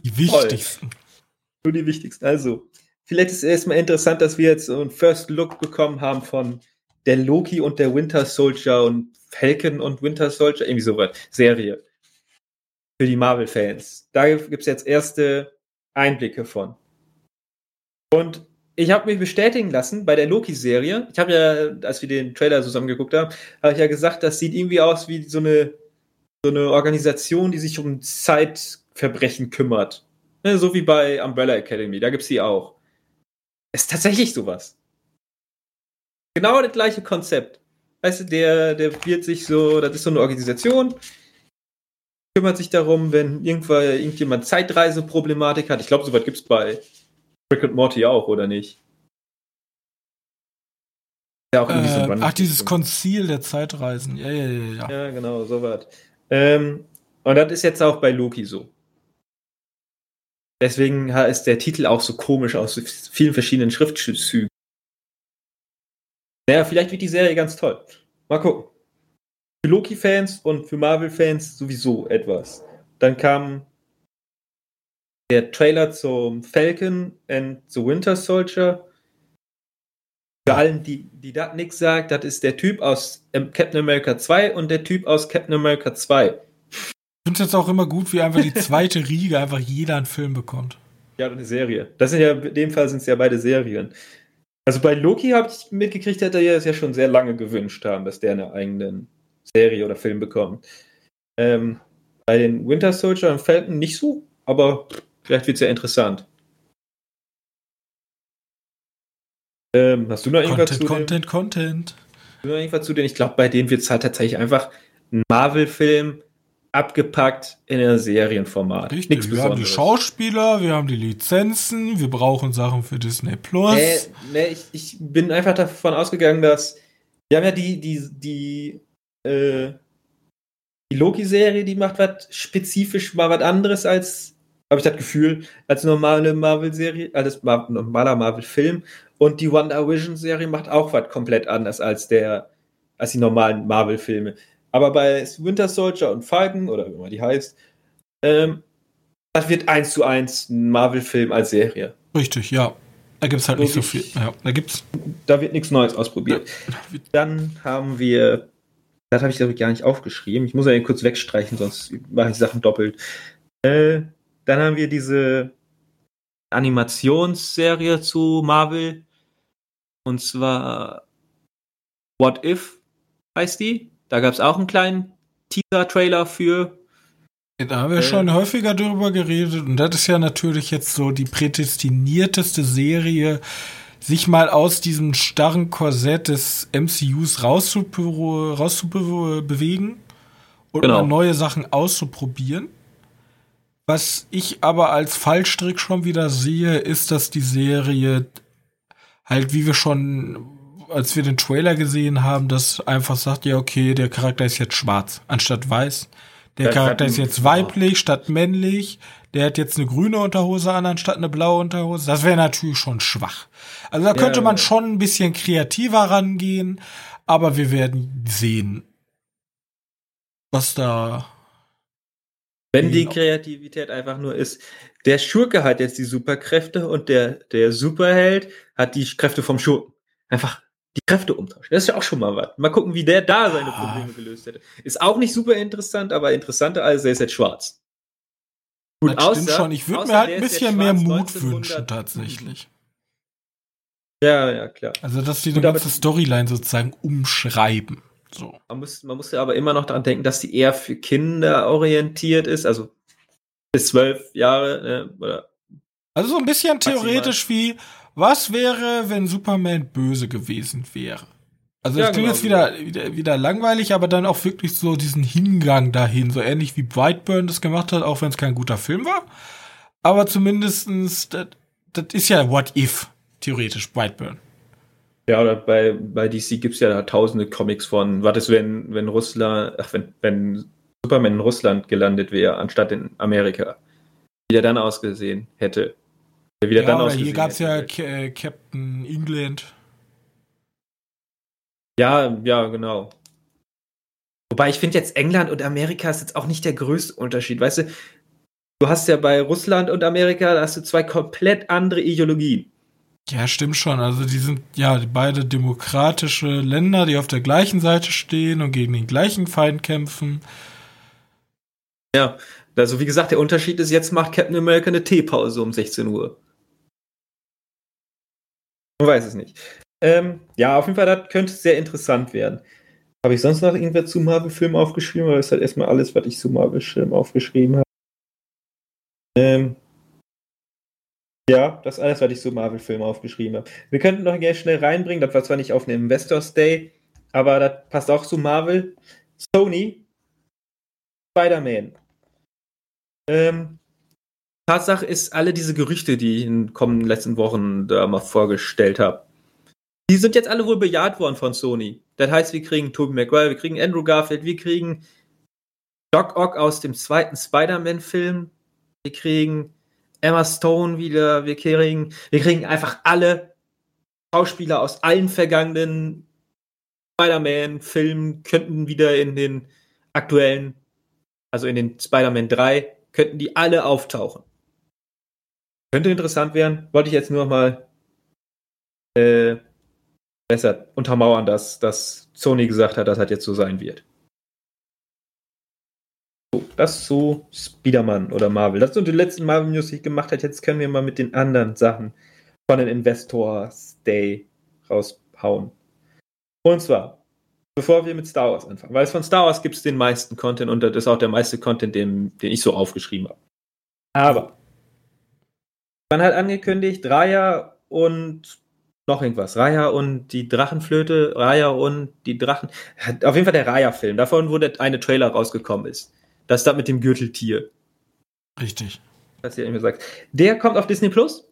Die wichtigsten. Nur die wichtigsten. Also, vielleicht ist es erstmal interessant, dass wir jetzt so einen First Look bekommen haben von der Loki und der Winter Soldier und Falcon und Winter Soldier, irgendwie sowas. Serie. Für die Marvel-Fans. Da gibt es jetzt erste Einblicke von. Und ich habe mich bestätigen lassen bei der Loki-Serie. Ich habe ja, als wir den Trailer zusammen geguckt haben, habe ich ja gesagt, das sieht irgendwie aus wie so eine, so eine Organisation, die sich um Zeitverbrechen kümmert. Ne, so wie bei Umbrella Academy, da gibt es die auch. Ist tatsächlich sowas. Genau das gleiche Konzept. Weißt du, der, der wird sich so, das ist so eine Organisation, kümmert sich darum, wenn irgendwann irgendjemand Zeitreiseproblematik hat. Ich glaube, sowas gibt es bei Rick und Morty auch, oder nicht? Ja, auch irgendwie so ein Äh, ach, dieses Konzil der Zeitreisen. Ja, ja, ja, ja. Ja, genau, sowas. Ähm, und das ist jetzt auch bei Loki so. Deswegen ist der Titel auch so komisch aus vielen verschiedenen Schriftzügen. Naja, vielleicht wird die Serie ganz toll. Mal gucken. Für Loki-Fans und für Marvel-Fans sowieso etwas. Dann kam der Trailer zum Falcon and the Winter Soldier. Für allen, die, die das nichts sagt, das ist der Typ aus ähm, Captain America 2 und der Typ aus Captain America 2. Ich finde es jetzt auch immer gut, wie einfach die zweite Riege einfach jeder einen Film bekommt. Ja, eine Serie. Das sind ja, in dem Fall sind es ja beide Serien. Also bei Loki habe ich mitgekriegt, dass er es ja schon sehr lange gewünscht haben, dass der eine eigene Serie oder Film bekommt. Ähm, bei den Winter Soldier und Falcon nicht so, aber vielleicht wird es ja interessant. Ähm, hast du noch irgendwas Content, zu Content, Content. dem? Hast du noch irgendwas zu denen? Ich glaube, bei denen wird es halt tatsächlich einfach ein Marvel-Film abgepackt in ein Serienformat. Richtig, Nichts wir haben die Besonderes. Schauspieler, wir haben die Lizenzen, wir brauchen Sachen für Disney Plus. Nee, nee ich, ich bin einfach davon ausgegangen, dass wir haben ja die, die, die, äh, Die Loki-Serie, die macht was spezifisch mal was anderes als, habe ich das Gefühl, als normale Marvel-Serie, als normaler Marvel-Film. Und die Wonder Vision-Serie macht auch was komplett anders als der, als die normalen Marvel-Filme. Aber bei Winter Soldier und Falcon, oder wie immer die heißt, ähm, das wird eins zu eins ein Marvel-Film als Serie. Richtig, ja. Da gibt es halt so nicht so viel. Ja, da gibt's. Da wird nichts Neues ausprobiert. Ja. Dann haben wir, das habe ich glaube ich gar nicht aufgeschrieben. Ich muss ja kurz wegstreichen, sonst mache ich Sachen doppelt. Äh, dann haben wir diese Animationsserie zu Marvel. Und zwar What If heißt die. Da gab es auch einen kleinen Teaser-Trailer für. Da haben wir äh, schon häufiger darüber geredet und das ist ja natürlich jetzt so die prädestinierteste Serie, sich mal aus diesem starren Korsett des MCUs rauszubewegen und genau. neue Sachen auszuprobieren. Was ich aber als Fallstrick schon wieder sehe, ist, dass die Serie halt, wie wir schon, als wir den Trailer gesehen haben, das einfach sagt, ja, okay, der Charakter ist jetzt schwarz anstatt weiß. Der das Charakter ist jetzt weiblich statt männlich. Der hat jetzt eine grüne Unterhose an anstatt eine blaue Unterhose. Das wäre natürlich schon schwach. Also da könnte ja, man schon ein bisschen kreativer rangehen, aber wir werden sehen, was da. Wenn die Kreativität einfach nur ist, der Schurke hat jetzt die Superkräfte und der, der Superheld hat die Kräfte vom Schurken. Einfach die Kräfte umtauschen. Das ist ja auch schon mal was. Mal gucken, wie der da seine ah. Probleme gelöst hätte. Ist auch nicht super interessant, aber interessanter als er ist jetzt schwarz. Gut, das außer, schon. Ich würde mir halt ein bisschen mehr Mut wünschen, tatsächlich. Ja, ja, klar. Also, dass die die ganze Storyline sozusagen umschreiben. So. Man muss, man muss ja aber immer noch daran denken, dass die eher für Kinder orientiert ist, also bis zwölf Jahre, ne, oder. Also so ein bisschen theoretisch wie, was wäre, wenn Superman böse gewesen wäre? Also, ja, das klingt genau. jetzt wieder, wieder, wieder langweilig, aber dann auch wirklich so diesen Hingang dahin, so ähnlich wie Brightburn das gemacht hat, auch wenn es kein guter Film war. Aber zumindestens, das, das ist ja What If, theoretisch, Brightburn. Ja, oder bei, bei DC gibt es ja tausende Comics von, was ist, wenn, wenn Russland, ach, wenn, wenn Superman in Russland gelandet wäre, anstatt in Amerika. Wie der dann ausgesehen hätte. Wie der ja, dann hier gab es ja K äh, Captain England. Ja, ja, genau. Wobei ich finde jetzt England und Amerika ist jetzt auch nicht der größte Unterschied. Weißt du, du hast ja bei Russland und Amerika, da hast du zwei komplett andere Ideologien. Ja, stimmt schon. Also die sind ja beide demokratische Länder, die auf der gleichen Seite stehen und gegen den gleichen Feind kämpfen. Ja, also wie gesagt, der Unterschied ist, jetzt macht Captain America eine Teepause um 16 Uhr. Man weiß es nicht. Ähm, ja, auf jeden Fall, das könnte sehr interessant werden. Habe ich sonst noch irgendwas zu Marvel-Filmen aufgeschrieben? Oder ist halt erstmal alles, was ich zu Marvel-Filmen aufgeschrieben habe? Ähm, ja, das ist alles, was ich zu Marvel-Filmen aufgeschrieben habe. Wir könnten noch schnell reinbringen, das war zwar nicht auf einem Investors Day, aber das passt auch zu Marvel. Sony, Spider-Man. Ähm, Tatsache ist, alle diese Gerüchte, die ich in den kommenden letzten Wochen da mal vorgestellt habe, die sind jetzt alle wohl bejaht worden von Sony. Das heißt, wir kriegen Tobey Maguire, wir kriegen Andrew Garfield, wir kriegen Doc Ock aus dem zweiten Spider-Man-Film, wir kriegen Emma Stone wieder, wir kriegen, wir kriegen einfach alle Schauspieler aus allen vergangenen Spider-Man-Filmen könnten wieder in den aktuellen, also in den Spider-Man 3, könnten die alle auftauchen. Könnte interessant werden. Wollte ich jetzt nur mal äh, besser untermauern, dass, dass Sony gesagt hat, dass das jetzt so sein wird. So, das zu Spider-Man oder Marvel. Das sind die letzten Marvel-News, die ich gemacht habe. Jetzt können wir mal mit den anderen Sachen von den Investors Day raushauen. Und zwar, bevor wir mit Star Wars anfangen, weil es von Star Wars gibt es den meisten Content und das ist auch der meiste Content, den, den ich so aufgeschrieben habe. Aber man hat angekündigt, Raya und noch irgendwas. Raya und die Drachenflöte, Raya und die Drachen. Auf jeden Fall der Raya-Film. Davon, wo der eine Trailer rausgekommen ist. Das da mit dem Gürteltier. Richtig. Was ihr immer sagt. Der kommt auf Disney Plus.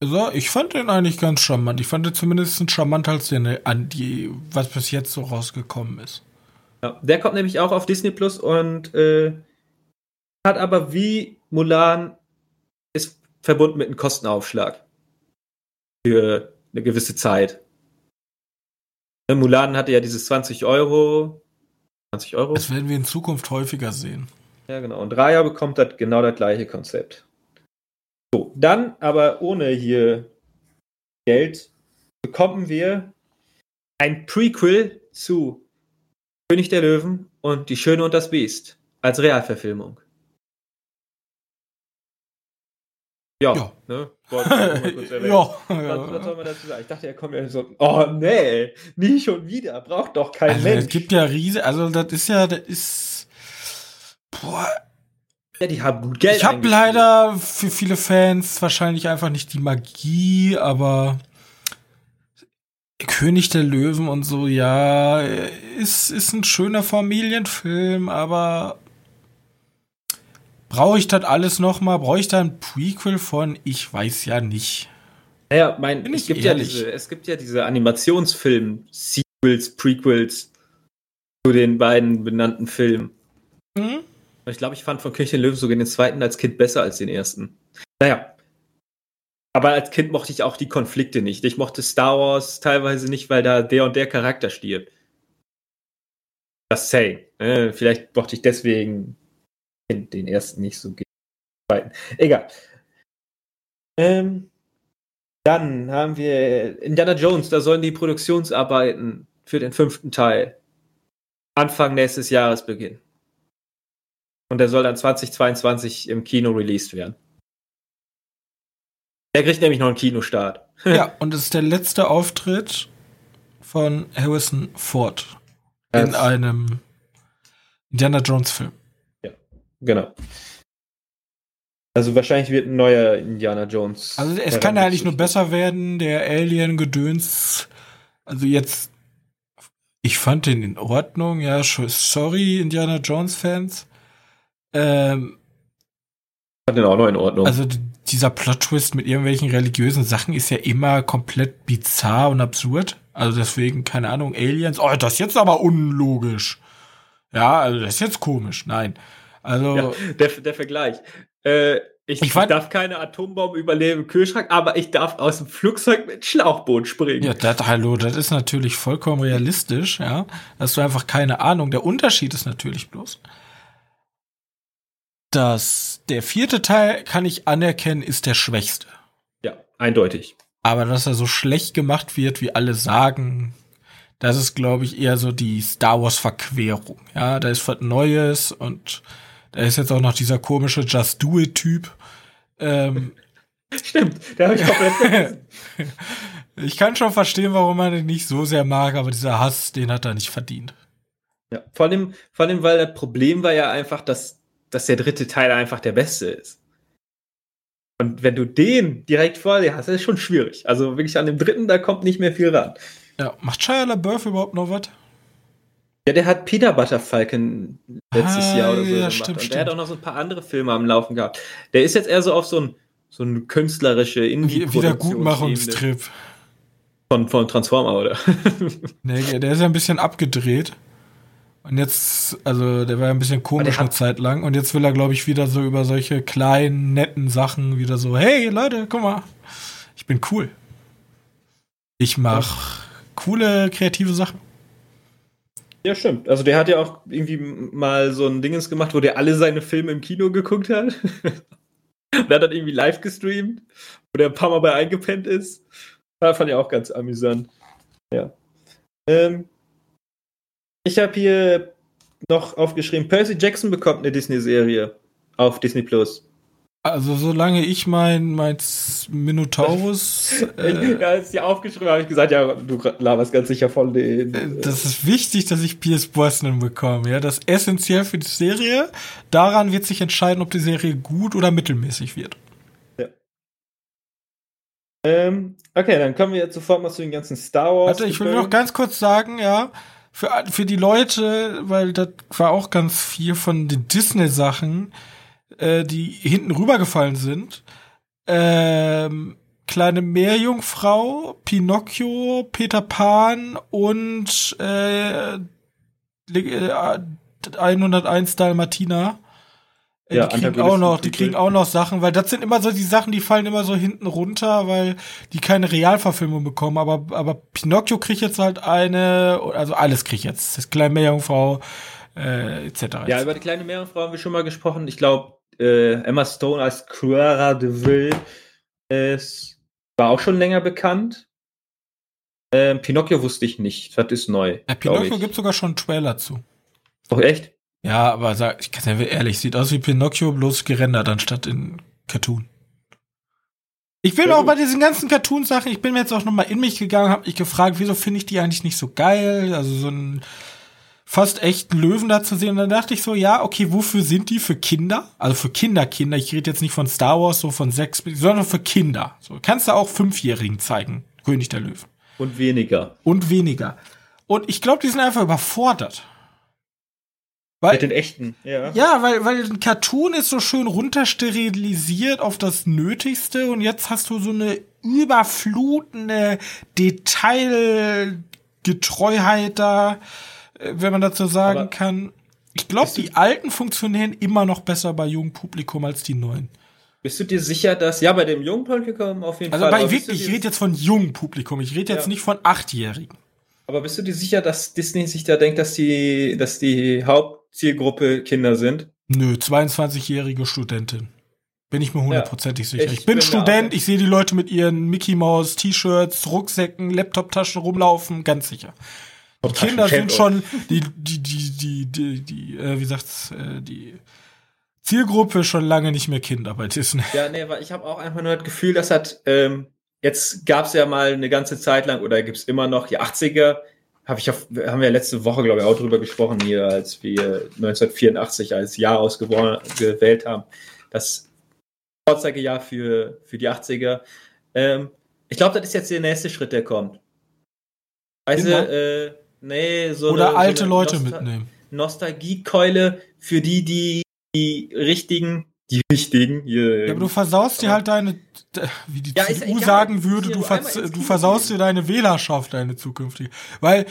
Also, ich fand den eigentlich ganz charmant. Ich fand den zumindest charmanter als den, an die, was bis jetzt so rausgekommen ist. Ja, der kommt nämlich auch auf Disney Plus und äh, hat aber wie Mulan ist verbunden mit einem Kostenaufschlag für eine gewisse Zeit. Ne, Mulan hatte ja dieses 20 Euro. 20 Euro? Das werden wir in Zukunft häufiger sehen. Ja, genau. Und Raya bekommt das genau das gleiche Konzept. So, dann aber ohne hier Geld bekommen wir ein Prequel zu König der Löwen und Die Schöne und das Biest als Realverfilmung. Ja, Ja. ne? Ja, Was, was soll man dazu sagen? Ich dachte, er kommt ja so, oh nee, nie schon wieder, braucht doch kein Also, Mensch. es gibt ja riesige, also das ist ja, das ist. Boah, ja, die haben gut Geld ich habe leider für viele Fans wahrscheinlich einfach nicht die Magie, aber König der Löwen und so, ja, ist, ist ein schöner Familienfilm, aber brauche ich das alles noch mal? Brauche ich da ein Prequel von? Ich weiß ja nicht. Naja, mein, Bin es gibt, ja diese, es gibt ja diese Animationsfilm-Sequels, Prequels zu den beiden benannten Filmen. Hm? Und ich glaube, ich fand von der Löwen sogar den zweiten als Kind besser als den ersten. Naja. Aber als Kind mochte ich auch die Konflikte nicht. Ich mochte Star Wars teilweise nicht, weil da der und der Charakter stirbt. Das Say. Äh, vielleicht mochte ich deswegen den ersten nicht so gegen den zweiten. Egal. Ähm, dann haben wir Indiana Jones, da sollen die Produktionsarbeiten für den fünften Teil Anfang nächstes Jahres beginnen. Und der soll dann 2022 im Kino released werden. Der kriegt nämlich noch einen Kinostart. Ja, und es ist der letzte Auftritt von Harrison Ford in Das- einem Indiana Jones Film. Genau. Also wahrscheinlich wird ein neuer Indiana Jones. Also es kann ja eigentlich nur besser werden, der Alien-Gedöns. Also jetzt, ich fand den in Ordnung, ja, sorry, Indiana Jones-Fans. Ähm, Hat den auch noch in Ordnung. also dieser Plot-Twist mit irgendwelchen religiösen Sachen ist ja immer komplett bizarr und absurd. Also deswegen, keine Ahnung, Aliens, oh, das ist jetzt aber unlogisch. Ja, also das ist jetzt komisch. Nein. Also, ja, der, der Vergleich. Äh, ich, Ich darf keine Atombombe überleben im Kühlschrank, aber ich darf aus dem Flugzeug mit Schlauchboot springen. Ja, das, hallo, das ist natürlich vollkommen realistisch, ja. Hast du einfach keine Ahnung. Der Unterschied ist natürlich bloß, dass der vierte Teil, kann ich anerkennen, ist der schwächste. ja eindeutig. Aber dass er so schlecht gemacht wird, wie alle sagen, das ist, glaube ich, eher so die Star Wars-Verquerung. Ja, da ist was Neues und da ist jetzt auch noch dieser komische Just Do It-Typ. Ähm, Stimmt, da habe ich komplett vergessen. ich kann schon verstehen, warum man den nicht so sehr mag, aber dieser Hass, den hat er nicht verdient. Ja, vor allem, vor allem, weil das Problem war ja einfach, dass, dass der dritte Teil einfach der beste ist. Und wenn du den direkt vor dir hast, ist schon schwierig. Also wirklich an dem dritten, da kommt nicht mehr viel ran. Ja, macht Shia LaBeouf überhaupt noch was? Ja, der hat Peter Butterfalken letztes Ah, Jahr oder so ja, gemacht. stimmt, und der hat stimmt. auch noch so ein paar andere Filme am Laufen gehabt. Der ist jetzt eher so auf so ein so eine künstlerische indie Wiedergutmachungstrip. von, von Transformer, oder? Nee, der ist ja ein bisschen abgedreht. Und jetzt, also der war ja ein bisschen komisch hat- eine Zeit lang. Und jetzt will er, glaube ich, wieder so über solche kleinen, netten Sachen wieder so, hey Leute, guck mal, ich bin cool. Ich mach coole, kreative Sachen. Ja, stimmt. Also der hat ja auch irgendwie mal so ein Dingens gemacht, wo der alle seine Filme im Kino geguckt hat. Der hat dann irgendwie live gestreamt, wo der ein paar Mal bei eingepennt ist. Das fand ich auch ganz amüsant. Ja. Ähm, ich habe hier noch aufgeschrieben, Percy Jackson bekommt eine Disney-Serie auf Disney Plus. Also solange ich mein, mein Minotaurus, äh, ja, ich die aufgeschrieben habe, habe ich gesagt, ja, du laberst ganz sicher von den. äh, das ist wichtig, dass ich Pierce Brosnan bekomme. Ja, das ist essentiell für die Serie. Daran wird sich entscheiden, ob die Serie gut oder mittelmäßig wird. ähm, okay, dann kommen wir jetzt sofort mal zu den ganzen Star Wars. Warte, ich will noch ganz kurz sagen, ja, für, für die Leute, weil das war auch ganz viel von den Disney-Sachen, äh, die hinten rübergefallen sind. Ähm, Kleine Meerjungfrau, Pinocchio, Peter Pan und äh, äh, 101 Dalmatiner. Äh, Ja, die kriegen auch noch, die kriegen auch noch Sachen, weil das sind immer so die Sachen, die fallen immer so hinten runter, weil die keine Realverfilmung bekommen. Aber, aber Pinocchio kriegt jetzt halt eine, also alles kriegt jetzt. Das kleine Meerjungfrau, äh, etc. Ja, über die kleine Meerjungfrau haben wir schon mal gesprochen. Ich glaube, äh, Emma Stone als Cruella de Vil es war auch schon länger bekannt. Ähm, Pinocchio wusste ich nicht. Das ist neu. ja, Pinocchio gibt sogar schon einen Trailer zu. Doch echt? Ja, aber sag, ich kann ja ehrlich, sieht aus wie Pinocchio, bloß gerendert anstatt in Cartoon. Ich bin Ja, auch bei diesen ganzen Cartoon-Sachen, ich bin mir jetzt auch noch mal in mich gegangen, habe mich gefragt, wieso finde ich die eigentlich nicht so geil? Also so einen fast echten Löwen da zu sehen. Und dann dachte ich so, ja, okay, wofür sind die? Für Kinder? Also für Kinder, Kinder. Ich rede jetzt nicht von Star Wars, so von sechs, sondern für Kinder. So kannst du auch Fünfjährigen zeigen, König der Löwen. Und weniger. Und weniger. Und ich glaube, die sind einfach überfordert. Weil, Mit den echten, ja. ja, weil, weil ein Cartoon ist so schön runtersterilisiert auf das Nötigste und jetzt hast du so eine überflutende Detailgetreuheit da, wenn man dazu sagen Aber kann. Ich glaube, die alten funktionieren immer noch besser bei jungem Publikum als die neuen. Bist du dir sicher, dass, ja, bei dem jungen Publikum auf jeden Also Fall. bei bist wirklich, ich rede jetzt von jungem Publikum, ich rede jetzt Ja. nicht von Achtjährigen. Aber bist du dir sicher, dass Disney sich da denkt, dass die, dass die Hauptzielgruppe Kinder sind? Nö, 22-jährige Studentin. Bin ich mir hundertprozentig sicher. Ich Ich, bin bin Student, ich sehe die Leute mit ihren Mickey Mouse T-Shirts, Rucksäcken, Laptoptaschen rumlaufen, ganz sicher. Die Kinder sind schon die die die die die, die äh, wie sagt's äh, die Zielgruppe schon lange nicht mehr Kinder bei Disney. Ja, nee, weil ich habe auch einfach nur das Gefühl, das hat, ähm, jetzt gab es ja mal eine ganze Zeit lang oder gibt es immer noch die 80er, hab ich auf, haben wir letzte Woche, glaube ich, auch drüber gesprochen hier, als wir 1984 als Jahr ausgewählt haben. Das Vorzeigejahr für, für die 80er. Ähm, ich glaube, das ist jetzt der nächste Schritt, der kommt. Du, äh, nee, so Oder eine, alte so eine Leute Nostal- mitnehmen. Nostalgiekeule für die, die die richtigen, die richtigen, hier, Ja, aber du versaust dir halt deine, wie die Ja, CDU egal. sagen würde, du, nur ver einmal ins du versaust dir deine Wählerschaft, deine zukünftige. Weil,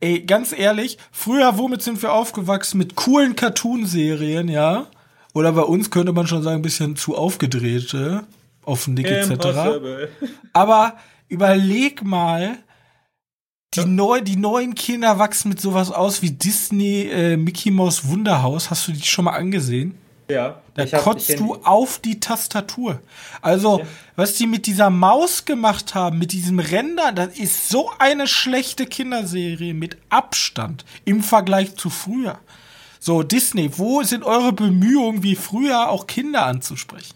ey, ganz ehrlich, früher, womit sind wir aufgewachsen? Mit coolen Cartoonserien, ja? Oder bei uns könnte man schon sagen, ein bisschen zu aufgedrehte, auf Nick etc. Aber überleg mal, die, neu, die neuen Kinder wachsen mit sowas aus wie Disney äh, Mickey Mouse Wunderhaus. Hast du die schon mal angesehen? Ja. Da kotzt du auf die Tastatur. Also, Ja. was die mit dieser Maus gemacht haben, mit diesem Render, das ist so eine schlechte Kinderserie mit Abstand im Vergleich zu früher. So, Disney, wo sind eure Bemühungen, wie früher auch Kinder anzusprechen?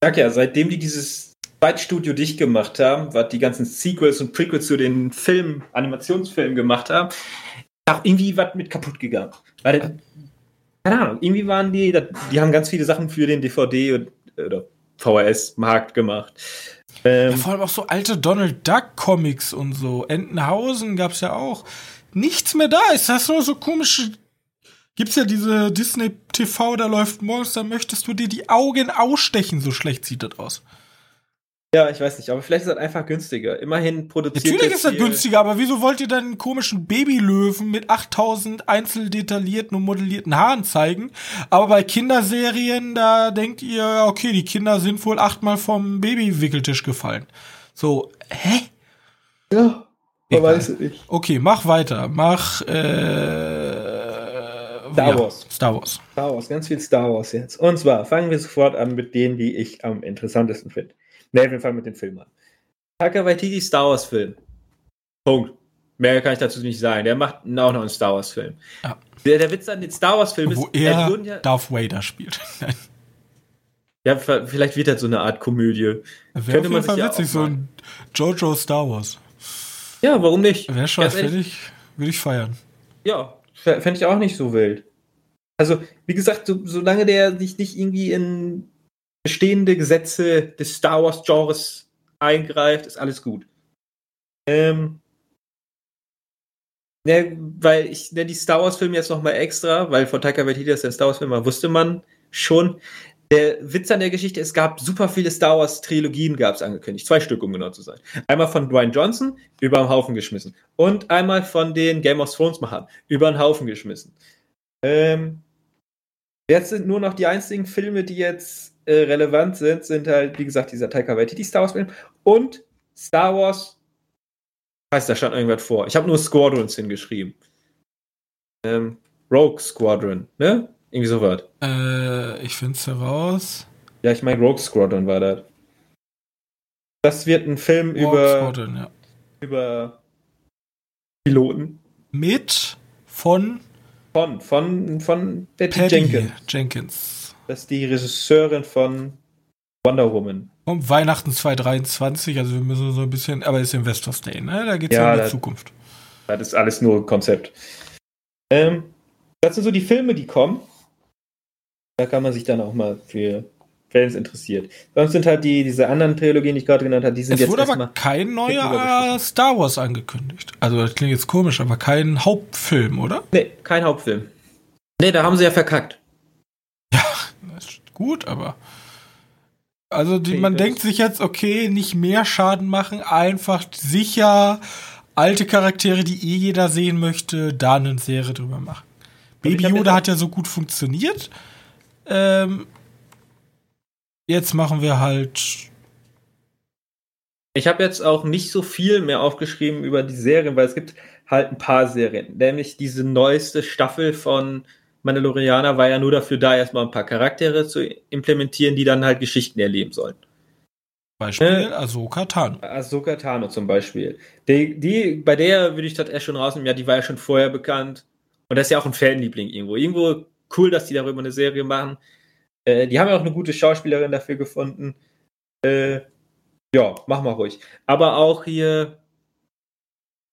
Ich sag ja, seitdem die dieses Zweitstudio dicht gemacht haben, was die ganzen Sequels und Prequels zu den Filmen, Animationsfilmen gemacht haben, auch irgendwie was mit kaputt gegangen. Weil, keine Ahnung, irgendwie waren die, die haben ganz viele Sachen für den DVD oder VHS-Markt gemacht. Ähm, Ja, vor allem auch so alte Donald Duck Comics und so. Entenhausen gab's ja auch. Nichts mehr da ist. Das nur so komische. Gibt's ja diese Disney TV, da läuft morgens, da möchtest du dir die Augen ausstechen, so schlecht sieht das aus. Ja, ich weiß nicht, aber vielleicht ist das einfach günstiger. Immerhin produziert Natürlich ist das günstiger, aber wieso wollt ihr dann einen komischen Babylöwen mit 8000 einzeldetaillierten und modellierten Haaren zeigen? Aber bei Kinderserien, da denkt ihr, ja, okay, die Kinder sind wohl achtmal vom Babywickeltisch gefallen. So, hä? Ja, man weiß es nicht. Okay, mach weiter. Mach äh, Star Wars. Star Wars. Star Wars, ganz viel Star Wars jetzt. Und zwar fangen wir sofort an mit denen, die ich am interessantesten finde. Ne, wir fangen mit den Filmen an. Taika Waititi Star Wars Film. Punkt. Mehr kann ich dazu nicht sagen. Der macht auch noch einen Star Wars Film. Ja. Der, der Witz an den Star Wars Filmen ist, Wo er ja, Darth Vader spielt. ja, vielleicht wird das so eine Art Komödie. Wäre auf jeden man Fall ja witzig, so ein Jojo Star Wars. Ja, warum nicht? Wäre schon, würde ich, würde ich feiern. Ja, fände ich auch nicht so wild. Also, wie gesagt, so, solange der sich nicht irgendwie in bestehende Gesetze des Star Wars-Genres eingreift, ist alles gut. Ähm, ne, weil ich nenne die Star Wars-Filme jetzt nochmal extra, weil von Taika Waititi, dass er ein Star Wars-Film war, wusste man schon. Der Witz an der Geschichte, es gab super viele Star Wars Trilogien, gab es angekündigt. Zwei Stück, um genau zu sein. Einmal von Dwayne Johnson, über den Haufen geschmissen. Und einmal von den Game of Thrones Machern, über den Haufen geschmissen. Ähm, jetzt sind nur noch die einzigen Filme, die jetzt äh, relevant sind, sind halt, wie gesagt, dieser Taika Waititi Star Wars Film und Star Wars. Heißt, da stand irgendwas vor. Ich habe nur Squadrons hingeschrieben. Ähm, Rogue Squadron, ne? Irgendwie so was. Äh, ich finde es heraus. Ja, ich meine Rogue Squadron war das. Das wird ein Film Rogue über, Squadron, ja. über Piloten. Mit von Von, von, von Patty Jenkins. Jenkins. Das ist die Regisseurin von Wonder Woman. Um Weihnachten 2023, also wir müssen so ein bisschen, aber ist Investors Day, ne? Da geht es Ja, ja um die Zukunft. Das ist alles nur Konzept. Ähm, das sind so die Filme, die kommen. Da kann man sich dann auch mal für, wenn es interessiert. Sonst sind halt die, diese anderen Trilogien, die ich gerade genannt habe, die sind Es jetzt wurde aber kein neuer Star Wars angekündigt. Also das klingt jetzt komisch, aber kein Hauptfilm, oder? Nee, kein Hauptfilm. Nee, da haben sie ja verkackt. Gut, aber. Also die, man denkt sich jetzt, okay, nicht mehr Schaden machen, einfach sicher alte Charaktere, die eh jeder sehen möchte, da eine Serie drüber machen. Baby Yoda hat ja so gut funktioniert. Ähm, jetzt machen wir halt. Ich habe jetzt auch nicht so viel mehr aufgeschrieben über die Serien, weil es gibt halt ein paar Serien. Nämlich diese neueste Staffel von Mandalorianer war ja nur dafür da, erstmal ein paar Charaktere zu implementieren, die dann halt Geschichten erleben sollen. Beispiel Äh. Ahsoka Tano. Ahsoka Tano zum Beispiel. Die, die, bei der würde ich das erst schon rausnehmen, ja, die war ja schon vorher bekannt. Und das ist ja auch ein Fanliebling irgendwo. Irgendwo cool, dass die darüber eine Serie machen. Äh, die haben ja auch eine gute Schauspielerin dafür gefunden. Äh, ja, mach mal ruhig. Aber auch hier,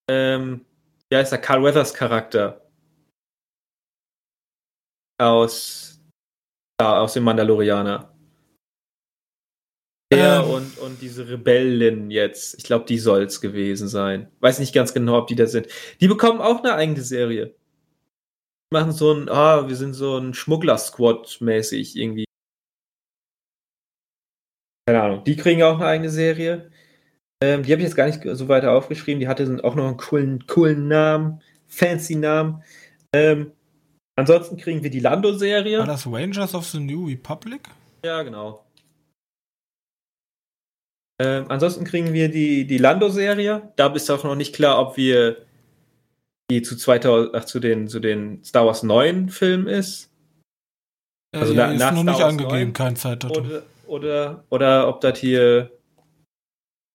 ähm, ja, ist der Carl Weathers Charakter aus, ja, aus dem Mandalorianer. Der Ähm. und, und diese Rebellen jetzt, ich glaube, die soll es gewesen sein. Weiß nicht ganz genau, ob die da sind. Die bekommen auch eine eigene Serie. Die machen so ein, ah, wir sind so ein Schmuggler-Squad mäßig irgendwie. Keine Ahnung. Die kriegen auch eine eigene Serie. Ähm, die habe ich jetzt gar nicht so weiter aufgeschrieben. Die hatte auch noch einen coolen, coolen Namen, fancy Namen. Ähm, ansonsten kriegen wir die Lando-Serie. War das Rangers of the New Republic? Ja, genau. Ähm, ansonsten kriegen wir die, die Lando-Serie. Da ist auch noch nicht klar, ob wir die zu 2000, ach, zu den, zu den Star Wars 9 Filmen ist. Also äh, na- ist nach noch Star nicht Wars angegeben, 9 kein Zeitdatum. Oder, oder, oder ob das hier.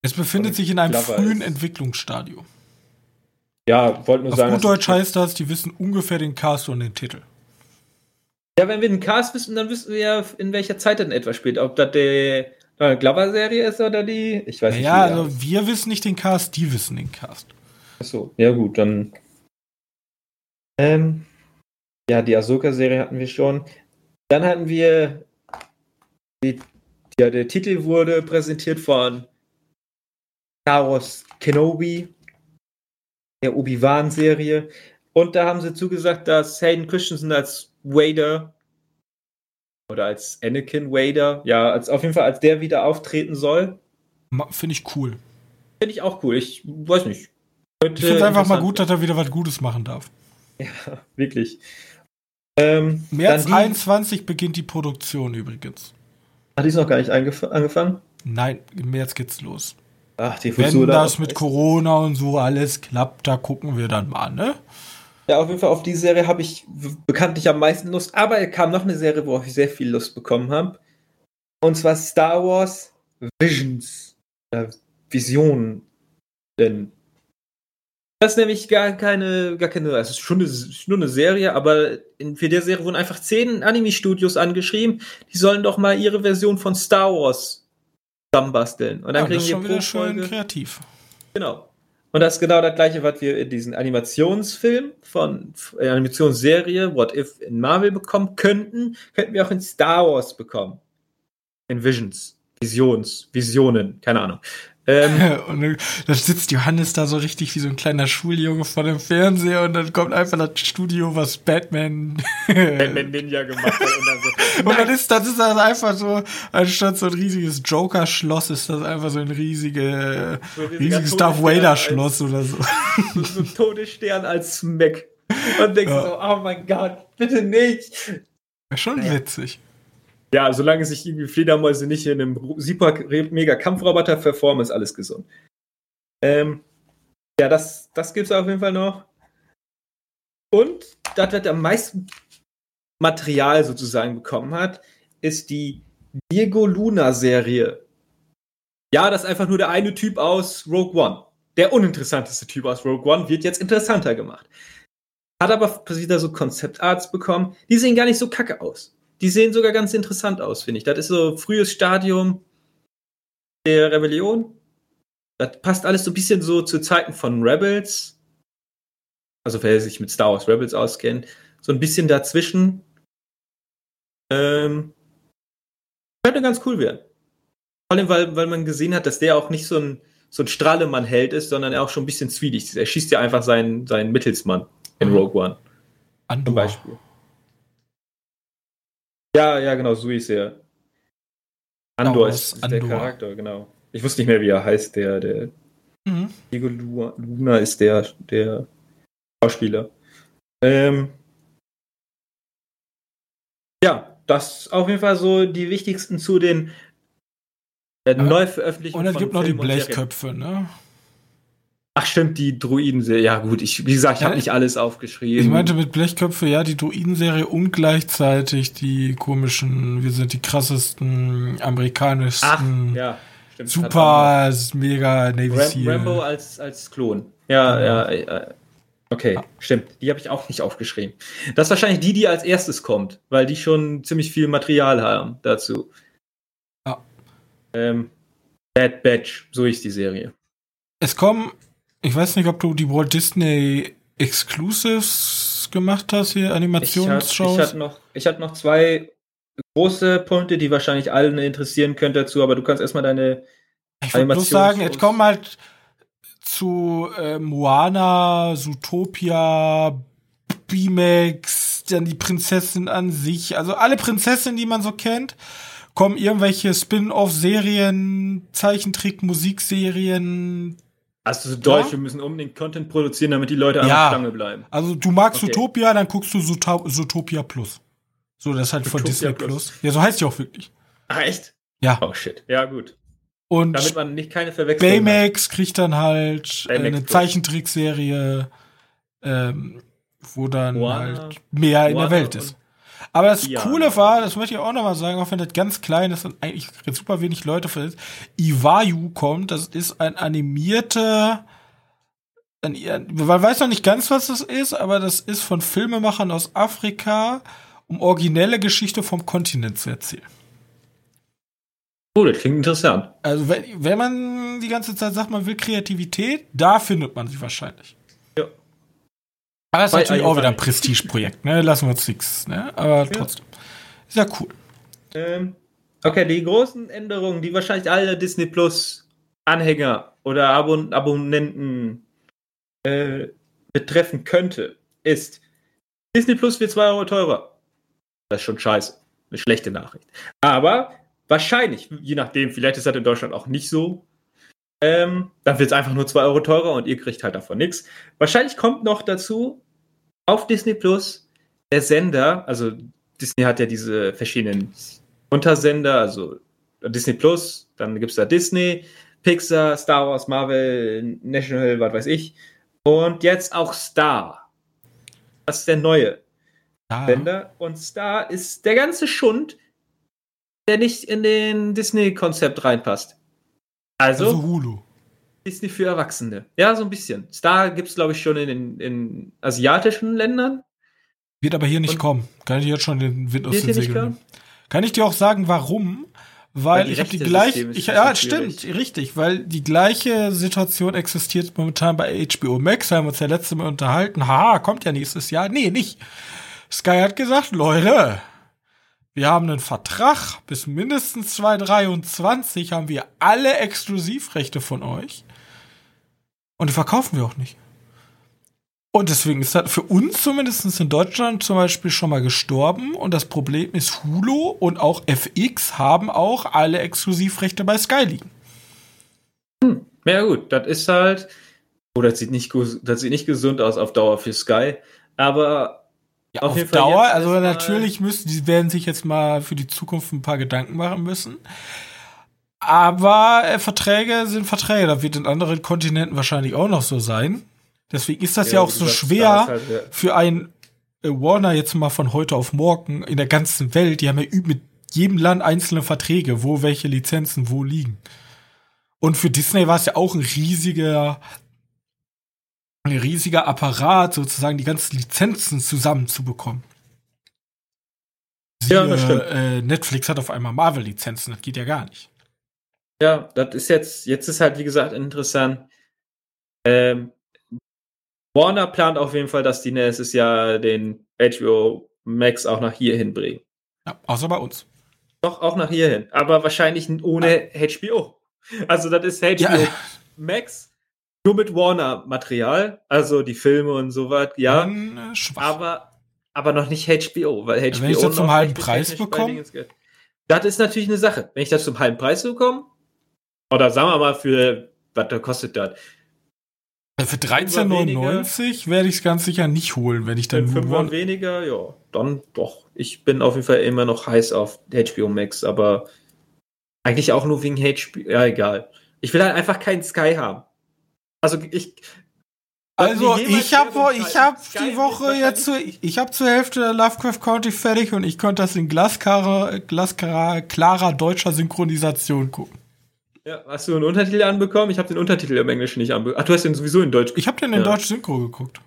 Es befindet sich in einem frühen ist. Entwicklungsstadium. Ja, wollten nur Auf sagen. gut dass- Deutsch heißt das, die wissen ungefähr den Cast und den Titel. Ja, wenn wir den Cast wissen, dann wissen wir ja, in welcher Zeit denn etwa spielt. Ob das die Glover-Serie ist oder die. Ich weiß nicht. Ja, also wir wissen nicht den Cast, die wissen den Cast. Achso, ja gut, dann. Ähm, ja, die Ahsoka-Serie hatten wir schon. Dann hatten wir. Die, ja, der Titel wurde präsentiert von Star Wars Kenobi, der Obi-Wan-Serie. Und da haben sie zugesagt, dass Hayden Christensen als Vader oder als Anakin Vader, ja, als, auf jeden Fall als der wieder auftreten soll. Finde ich cool. Finde ich auch cool. Ich weiß nicht. Ich finde es einfach mal gut, dass er wieder was Gutes machen darf. Ja, wirklich. Ähm, März die, 21 beginnt die Produktion übrigens. Hat die ist noch gar nicht angef angefangen? Nein, im März geht's los. Ach, die Wenn Frisur das mit. Corona und so alles klappt, da gucken wir dann mal, ne? Ja, auf jeden Fall auf die Serie habe ich bekanntlich am meisten Lust. Aber es kam noch eine Serie, worauf ich sehr viel Lust bekommen habe. Und zwar Star Wars Visions. Äh, Visionen. Denn das ist nämlich gar keine, gar keine, also es ist schon eine, nur eine Serie, aber in, für der Serie wurden einfach zehn Anime-Studios angeschrieben, die sollen doch mal ihre Version von Star Wars zusammenbasteln. Und dann Ja, das kriegen ist wir schon wieder schön Folge kreativ. Genau. Und das ist genau das gleiche, was wir in diesen Animationsfilm von äh, Animationsserie What If in Marvel bekommen könnten, könnten wir auch in Star Wars bekommen. In Visions, Visions, Visionen, keine Ahnung. Ähm, und dann, dann sitzt Johannes da so richtig wie so ein kleiner Schuljunge vor dem Fernseher und dann kommt einfach das Studio, was Batman, Batman Ninja gemacht hat und dann so. Und dann ist, das ist das einfach so, anstatt so ein riesiges Joker-Schloss, ist das einfach so ein riesige, So ein riesiges Darth Vader-Schloss oder so. so, so ein Todesstern als Smack. Und denkst Ja. so, oh mein Gott, bitte nicht. Schon Naja. witzig. Ja, solange sich irgendwie Fledermäuse nicht in einem super mega Kampfroboter verformen, ist alles gesund. Ähm, ja, das, das gibt's auf jeden Fall noch. Und das, was am meisten Material sozusagen bekommen hat, ist die Diego Luna Serie. Ja, das ist einfach nur der eine Typ aus Rogue One. Der uninteressanteste Typ aus Rogue One wird jetzt interessanter gemacht. Hat aber wieder so Konzeptarts bekommen. Die sehen gar nicht so kacke aus. Die sehen sogar ganz interessant aus, finde ich. Das ist so frühes Stadium der Rebellion. Das passt alles so ein bisschen so zu Zeiten von Rebels. Also wer sich mit Star Wars Rebels auskennt. So ein bisschen dazwischen. Ähm, könnte ganz cool werden. Vor allem, weil, weil man gesehen hat, dass der auch nicht so ein, so ein Strahlemann-Held ist, sondern er auch schon ein bisschen zwielichtig ist. Er schießt ja einfach seinen, seinen Mittelsmann in Mhm. Rogue One. Andor. Zum Beispiel. Ja, ja, genau, so ist er. Andor ist, ist der Andor. Charakter, genau. Ich wusste nicht mehr, wie er heißt, der, der Mhm. Diego Lu- Luna ist der, der Schauspieler. Ähm, ja, das auf jeden Fall so die wichtigsten zu den äh, Ja. Neuveröffentlichungen. Und es gibt noch die. Blechköpfe, ne? Ach stimmt, die Druiden. Ja gut, ich, wie gesagt, ich habe nicht alles aufgeschrieben. Ich meinte mit Blechköpfe, ja, die Druiden-Serie und gleichzeitig die komischen, wir sind die krassesten, Ach, amerikanischsten, ja, stimmt. super, mega Navy Ram Seal. Rambo als, als Klon. Ja, Ja. ja, ja. Okay, stimmt. Die habe ich auch nicht aufgeschrieben. Das ist wahrscheinlich die, die als erstes kommt, weil die schon ziemlich viel Material haben dazu. Ja. Ähm, Bad Batch, so ist die Serie. Es kommen, ich weiß nicht, ob du die Walt Disney Exclusives gemacht hast, hier Animationsshows. ich hatte noch, ich hatte noch zwei große Punkte, die wahrscheinlich allen interessieren könnten dazu, aber du kannst erstmal deine. Ich würde bloß sagen, es kommen halt zu äh, Moana, Zootopia, B-Max, dann die Prinzessin an sich, also alle Prinzessinnen, die man so kennt, kommen irgendwelche Spin-off-Serien, Zeichentrick, Musikserien. Also so Deutsch, Ja? wir müssen unbedingt Content produzieren, damit die Leute an Ja. der Stange bleiben. Also du magst Okay. Zootopia, dann guckst du Zootopia Plus. So, das ist halt von Disney Plus. Plus. Ja, so heißt die auch wirklich. Ach, echt? Ja. Oh shit. Ja, gut. Und Damit man nicht keine Verwechslung hat. Baymax kriegt dann halt äh, Baymax eine Plus. Zeichentrickserie, ähm, wo dann Moana- halt mehr in der Moana Welt ist. Aber das Diana. Coole war, das möchte ich auch noch mal sagen, auch wenn das ganz klein ist und eigentlich super wenig Leute für ist, Iwayu kommt, das ist ein animierter, ein, man weiß noch nicht ganz, was das ist, aber das ist von Filmemachern aus Afrika, um originelle Geschichte vom Kontinent zu erzählen. Oh, das klingt interessant. Also wenn, wenn man die ganze Zeit sagt, man will Kreativität, da findet man sie wahrscheinlich. Ja. Aber das ist natürlich auch wieder ein. Prestigeprojekt, ne? Lassen wir uns nichts, ne? Aber trotzdem. Ist ja cool. Ähm, okay, die großen Änderungen, die wahrscheinlich alle Disney Plus Anhänger oder Abon Abonnenten äh, betreffen könnte, ist Disney Plus wird 2 Euro teurer. Das ist schon scheiße. Eine schlechte Nachricht. Aber wahrscheinlich, je nachdem, vielleicht ist das in Deutschland auch nicht so. Ähm, dann wird es einfach nur 2 Euro teurer und ihr kriegt halt davon nichts. Wahrscheinlich kommt noch dazu auf Disney Plus der Sender, also Disney hat ja diese verschiedenen Untersender, also Disney Plus, dann gibt es da Disney, Pixar, Star Wars, Marvel, National, was weiß ich. Und jetzt auch Star. Das ist der neue Ja. Sender. Und Star ist der ganze Schund, der nicht in den Disney-Konzept reinpasst. Also, Also Hulu. Disney für Erwachsene. Ja, so ein bisschen. Star gibt es, glaube ich, schon in, in, in asiatischen Ländern. Wird aber hier nicht Und- kommen. Kann ich dir jetzt schon den Wind aus den Segeln. Kann ich dir auch sagen, warum? Weil, Weil ich habe die gleiche, ich, ja, stimmt, richtig, weil die gleiche Situation existiert momentan bei HBO Max, haben wir uns ja letzte Mal unterhalten, haha, kommt ja nächstes Jahr. Nee, nicht. Sky hat gesagt, Leute, wir haben einen Vertrag, bis mindestens 2023 haben wir alle Exklusivrechte von euch. Und die verkaufen wir auch nicht. Und deswegen ist das für uns zumindest in Deutschland zum Beispiel schon mal gestorben. Und das Problem ist, Hulu und auch FX haben auch alle Exklusivrechte bei Sky liegen. Hm. Ja, gut, das ist halt. Oh, das sieht, nicht, das sieht nicht gesund aus auf Dauer für Sky. Aber ja, auf, auf Dauer, also natürlich müssen, die werden sich jetzt mal für die Zukunft ein paar Gedanken machen müssen. Aber äh, Verträge sind Verträge. Das wird in anderen Kontinenten wahrscheinlich auch noch so sein. Deswegen ist das ja, ja auch so schwer halt, ja. für ein äh, Warner jetzt mal von heute auf morgen in der ganzen Welt. Die haben ja mit jedem Land einzelne Verträge, wo welche Lizenzen wo liegen. Und für Disney war es ja auch ein riesiger, ein riesiger Apparat, sozusagen die ganzen Lizenzen zusammenzubekommen. Sie, ja, das stimmt. Äh, Netflix hat auf einmal Marvel-Lizenzen, das geht ja gar nicht. Ja, das ist jetzt, jetzt ist halt, wie gesagt, interessant. Ähm, Warner plant auf jeden Fall, dass die nächstes Jahr den HBO Max auch nach hier hinbringen. Ja, außer bei uns. Doch, auch nach hier hin. Aber wahrscheinlich ohne ah. HBO. Also, das ist HBO ja. Max, nur mit Warner-Material. Also die Filme und so was, ja. Dann, äh, aber, aber noch nicht HBO, weil HBO. Wenn ich das zum halben Preis bekomme. Das ist natürlich eine Sache. Wenn ich das zum halben Preis bekomme, oder sagen wir mal für, was kostet das? Für 13,99 werde ich es ganz sicher nicht holen, wenn ich dann nur. Fünf weniger, ja, dann doch. Ich bin auf jeden Fall immer noch heiß auf HBO Max, aber eigentlich auch nur wegen HBO. Ja, egal. Ich will halt einfach keinen Sky haben. Also ich. Also ich habe ich habe die Woche jetzt zu, ich habe zur Hälfte Lovecraft County fertig und ich konnte das in glasklarer glasklarer deutscher Synchronisation gucken. Ja, hast du einen Untertitel anbekommen? Ich habe den Untertitel im Englischen nicht anbekommen. Ach, du hast den sowieso in Deutsch Ich habe den in ja. Deutsch Synchro geguckt.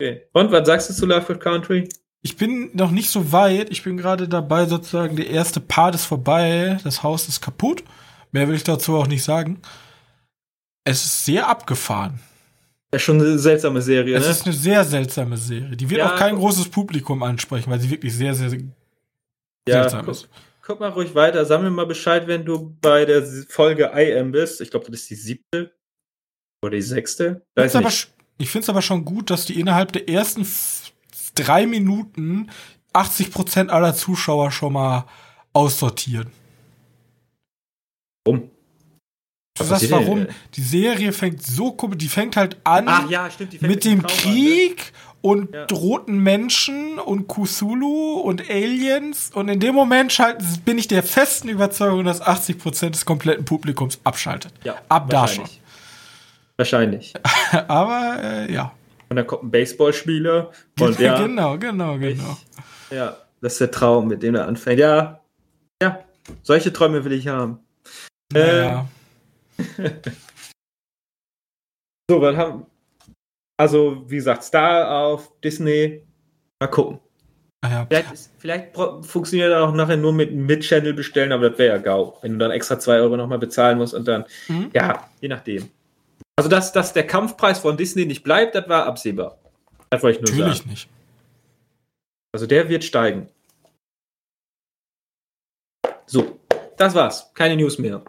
Okay. Und was sagst du zu Lovecraft Country? Ich bin noch nicht so weit. Ich bin gerade dabei, sozusagen, der erste Part ist vorbei. Das Haus ist kaputt. Mehr will ich dazu auch nicht sagen. Es ist sehr abgefahren. Ist schon eine seltsame Serie, es ne? Ist eine sehr seltsame Serie. Die wird ja, auch kein großes Publikum ansprechen, weil sie wirklich sehr, sehr ja, seltsam ist guck mal ruhig weiter. Sag mir mal Bescheid, wenn du bei der Folge I Am bist. Ich glaube, das ist die siebte oder die sechste. ich finde es aber schon gut, dass die innerhalb der ersten drei Minuten 80 Prozent aller Zuschauer schon mal aussortieren. Warum? Was weißt warum? Die Serie fängt so, die fängt halt an Ach, ja, stimmt, mit dem Krieg an, ne? und ja. roten Menschen und Kusulu und Aliens. Und in dem Moment schalten, bin ich der festen Überzeugung, dass 80% des kompletten Publikums abschaltet. Ja, Ab da schon. Wahrscheinlich. Aber äh, ja. Und dann kommt ein Baseballspieler. Und ja, genau, genau, genau. Ich, ja, das ist der Traum, mit dem er anfängt. Ja, ja, solche Träume will ich haben. Naja. Äh, so, was haben, also, wie gesagt, Star auf Disney. Mal gucken. Ah, ja. Vielleicht, vielleicht funktioniert das auch nachher nur mit Mid-Channel bestellen, aber das wäre ja GAU, wenn du dann extra 2 Euro nochmal bezahlen musst und dann, mhm. ja, je nachdem. Also, dass, dass der Kampfpreis von Disney nicht bleibt, das war absehbar. Das wollte ich nur Natürlich sagen. nicht. Also, der wird steigen. So, das war's. Keine News mehr.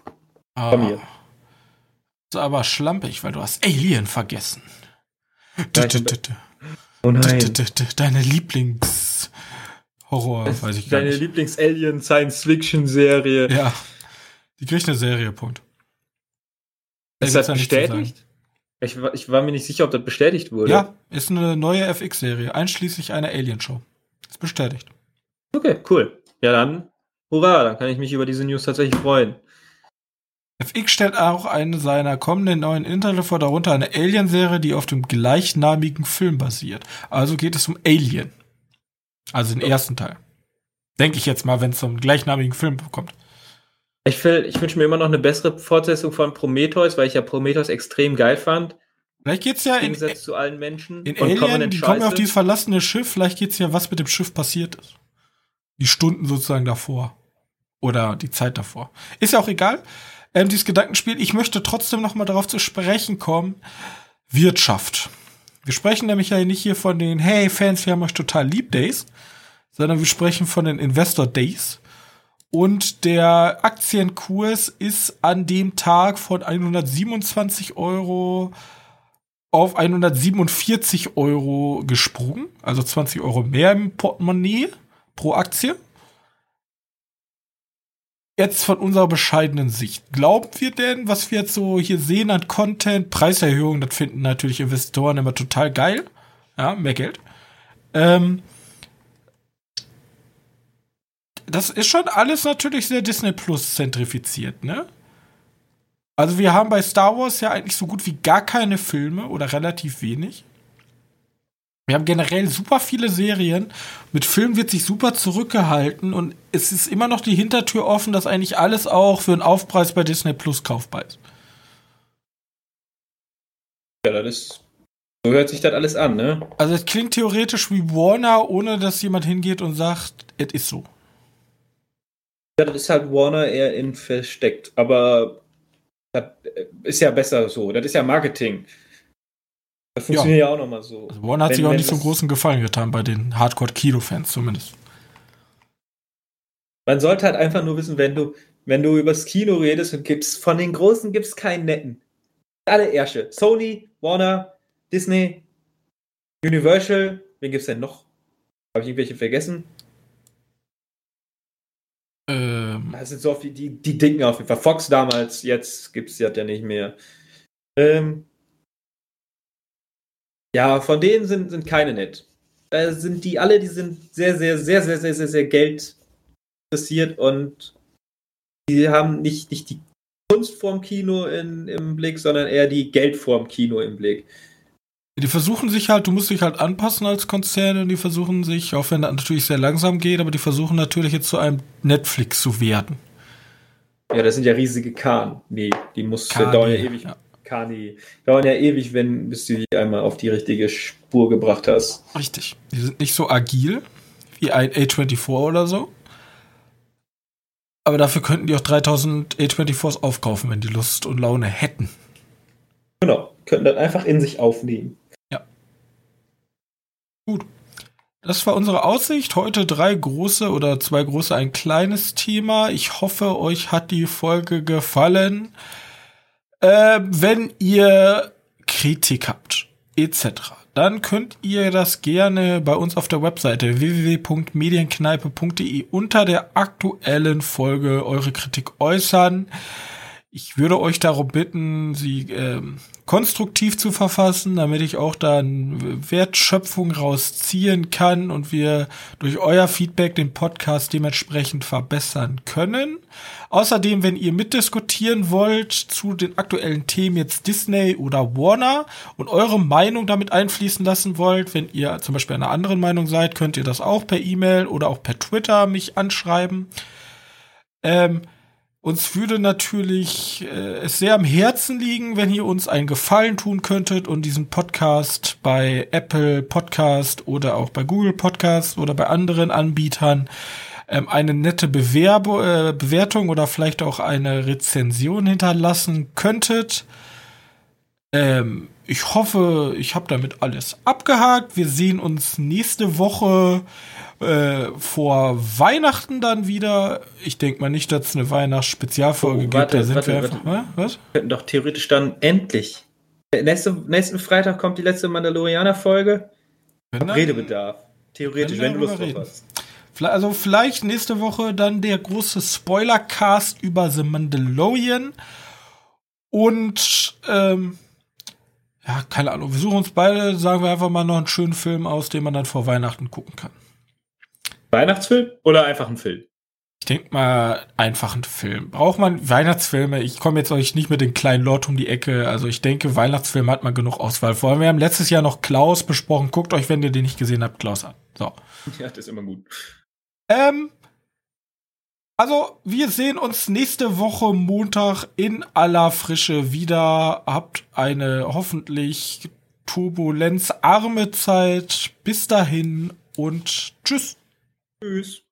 Ah, von mir. Aber schlampig, weil du hast Alien vergessen. Oh nein. Deine Lieblings-Horror, weiß ich gar Deine nicht. Deine Lieblings-Alien-Science-Fiction-Serie. Ja. Die kriegt eine Serie, Punkt. Ist das bestätigt? Ich, ich war mir nicht sicher, ob das bestätigt wurde. Ja, ist eine neue FX-Serie, einschließlich einer Alien-Show. Ist bestätigt. Okay, cool. Ja, dann, hurra, dann kann ich mich über diese News tatsächlich freuen. FX stellt auch eine seiner kommenden neuen Inhalte vor, darunter eine Alien-Serie, die auf dem gleichnamigen Film basiert. Also geht es um Alien. Also den ersten Teil. Denke ich jetzt mal, wenn es zum gleichnamigen Film kommt. Ich, ich wünsche mir immer noch eine bessere Fortsetzung von Prometheus, weil ich ja Prometheus extrem geil fand. Vielleicht geht's ja Im Gegensatz in, zu allen Menschen. In Alien, die kommen auf dieses verlassene Schiff, vielleicht geht's ja, was mit dem Schiff passiert ist. Die Stunden sozusagen davor. Oder die Zeit davor. Ist ja auch egal ähm, dieses Gedankenspiel. Ich möchte trotzdem noch mal darauf zu sprechen kommen. Wirtschaft. Wir sprechen nämlich ja nicht hier von den Hey Fans, wir haben euch total lieb Days, sondern wir sprechen von den Investor Days. Und der Aktienkurs ist an dem Tag von 127 Euro auf 147 Euro gesprungen, also 20 Euro mehr im Portemonnaie pro Aktie. Jetzt von unserer bescheidenen Sicht. Glauben wir denn, was wir jetzt so hier sehen an Content, Preiserhöhungen, das finden natürlich Investoren immer total geil. Ja, mehr Geld. Ähm, das ist schon alles natürlich sehr Disney Plus zentrifiziert, ne? Also wir haben bei Star Wars ja eigentlich so gut wie gar keine Filme oder relativ wenig. Wir haben generell super viele Serien. Mit Filmen wird sich super zurückgehalten und es ist immer noch die Hintertür offen, dass eigentlich alles auch für einen Aufpreis bei Disney Plus kaufbar ist. Ja, das ist. So hört sich das alles an, ne? Also es klingt theoretisch wie Warner, ohne dass jemand hingeht und sagt, es ist so. Ja, das ist halt Warner eher in versteckt. Aber das ist ja besser so. Das ist ja Marketing. Das funktioniert ja, ja auch nochmal so. Also Warner hat wenn, sich auch nicht so großen Gefallen getan bei den Hardcore-Kino-Fans zumindest. Man sollte halt einfach nur wissen, wenn du, wenn du übers Kino redest und gibst, von den Großen gibt es keinen netten. Alle Ersche. Sony, Warner, Disney, Universal, wen gibt es denn noch? Habe ich irgendwelche vergessen? Ähm, das sind so die, die, die Dicken auf jeden Fall. Fox damals, jetzt gibt es ja nicht mehr. Ähm, ja, von denen sind, sind keine nett. Da sind die alle, die sind sehr, sehr, sehr, sehr, sehr, sehr, sehr Geld interessiert und die haben nicht, nicht die Kunst vorm Kino in, im Blick, sondern eher die Geld vorm Kino im Blick. Die versuchen sich halt, du musst dich halt anpassen als Konzern und die versuchen sich, auch wenn das natürlich sehr langsam geht, aber die versuchen natürlich jetzt zu einem Netflix zu werden. Ja, das sind ja riesige Kahn. Nee, die muss Kani, dauern ja ewig. Ja. Kani. Dauern ja ewig, wenn, bis du die einmal auf die richtige Spur gebracht hast. Richtig. Die sind nicht so agil wie ein A24 oder so. Aber dafür könnten die auch 3000 A24s aufkaufen, wenn die Lust und Laune hätten. Genau. Könnten das einfach in sich aufnehmen. Gut. Das war unsere Aussicht. Heute drei große oder zwei große, ein kleines Thema. Ich hoffe, euch hat die Folge gefallen. Äh, wenn ihr Kritik habt, etc., dann könnt ihr das gerne bei uns auf der Webseite www.medienkneipe.de unter der aktuellen Folge eure Kritik äußern. Ich würde euch darum bitten, sie ähm, konstruktiv zu verfassen, damit ich auch dann Wertschöpfung rausziehen kann und wir durch euer Feedback den Podcast dementsprechend verbessern können. Außerdem, wenn ihr mitdiskutieren wollt zu den aktuellen Themen jetzt Disney oder Warner und eure Meinung damit einfließen lassen wollt, wenn ihr zum Beispiel einer anderen Meinung seid, könnt ihr das auch per E-Mail oder auch per Twitter mich anschreiben. Ähm, uns würde natürlich äh, es sehr am Herzen liegen, wenn ihr uns einen Gefallen tun könntet und diesen Podcast bei Apple Podcast oder auch bei Google Podcast oder bei anderen Anbietern ähm, eine nette Bewerb äh, Bewertung oder vielleicht auch eine Rezension hinterlassen könntet. Ähm, ich hoffe, ich habe damit alles abgehakt. Wir sehen uns nächste Woche äh, vor Weihnachten dann wieder. Ich denke mal nicht, dass es eine Weihnachtsspezialfolge oh, gibt. Da sind warte, wir einfach. Was? Wir könnten doch theoretisch dann endlich. Nächste, nächsten Freitag kommt die letzte Mandalorianer-Folge. Redebedarf. Theoretisch, wenn du Lust drauf hast. Also vielleicht nächste Woche dann der große Spoiler-Cast über The Mandalorian. Und ähm, ja, keine Ahnung. Wir suchen uns beide, sagen wir einfach mal noch einen schönen Film aus, den man dann vor Weihnachten gucken kann. Weihnachtsfilm oder einfach ein Film? Ich denke mal, einfach ein Film. Braucht man Weihnachtsfilme? Ich komme jetzt euch nicht mit den kleinen Lord um die Ecke. Also ich denke, Weihnachtsfilme hat man genug Auswahl. Vor allem, wir haben letztes Jahr noch Klaus besprochen. Guckt euch, wenn ihr den nicht gesehen habt, Klaus an. So. Ja, das ist immer gut. Ähm, also, wir sehen uns nächste Woche Montag in aller Frische wieder. Habt eine hoffentlich turbulenzarme Zeit. Bis dahin und tschüss. Tschüss.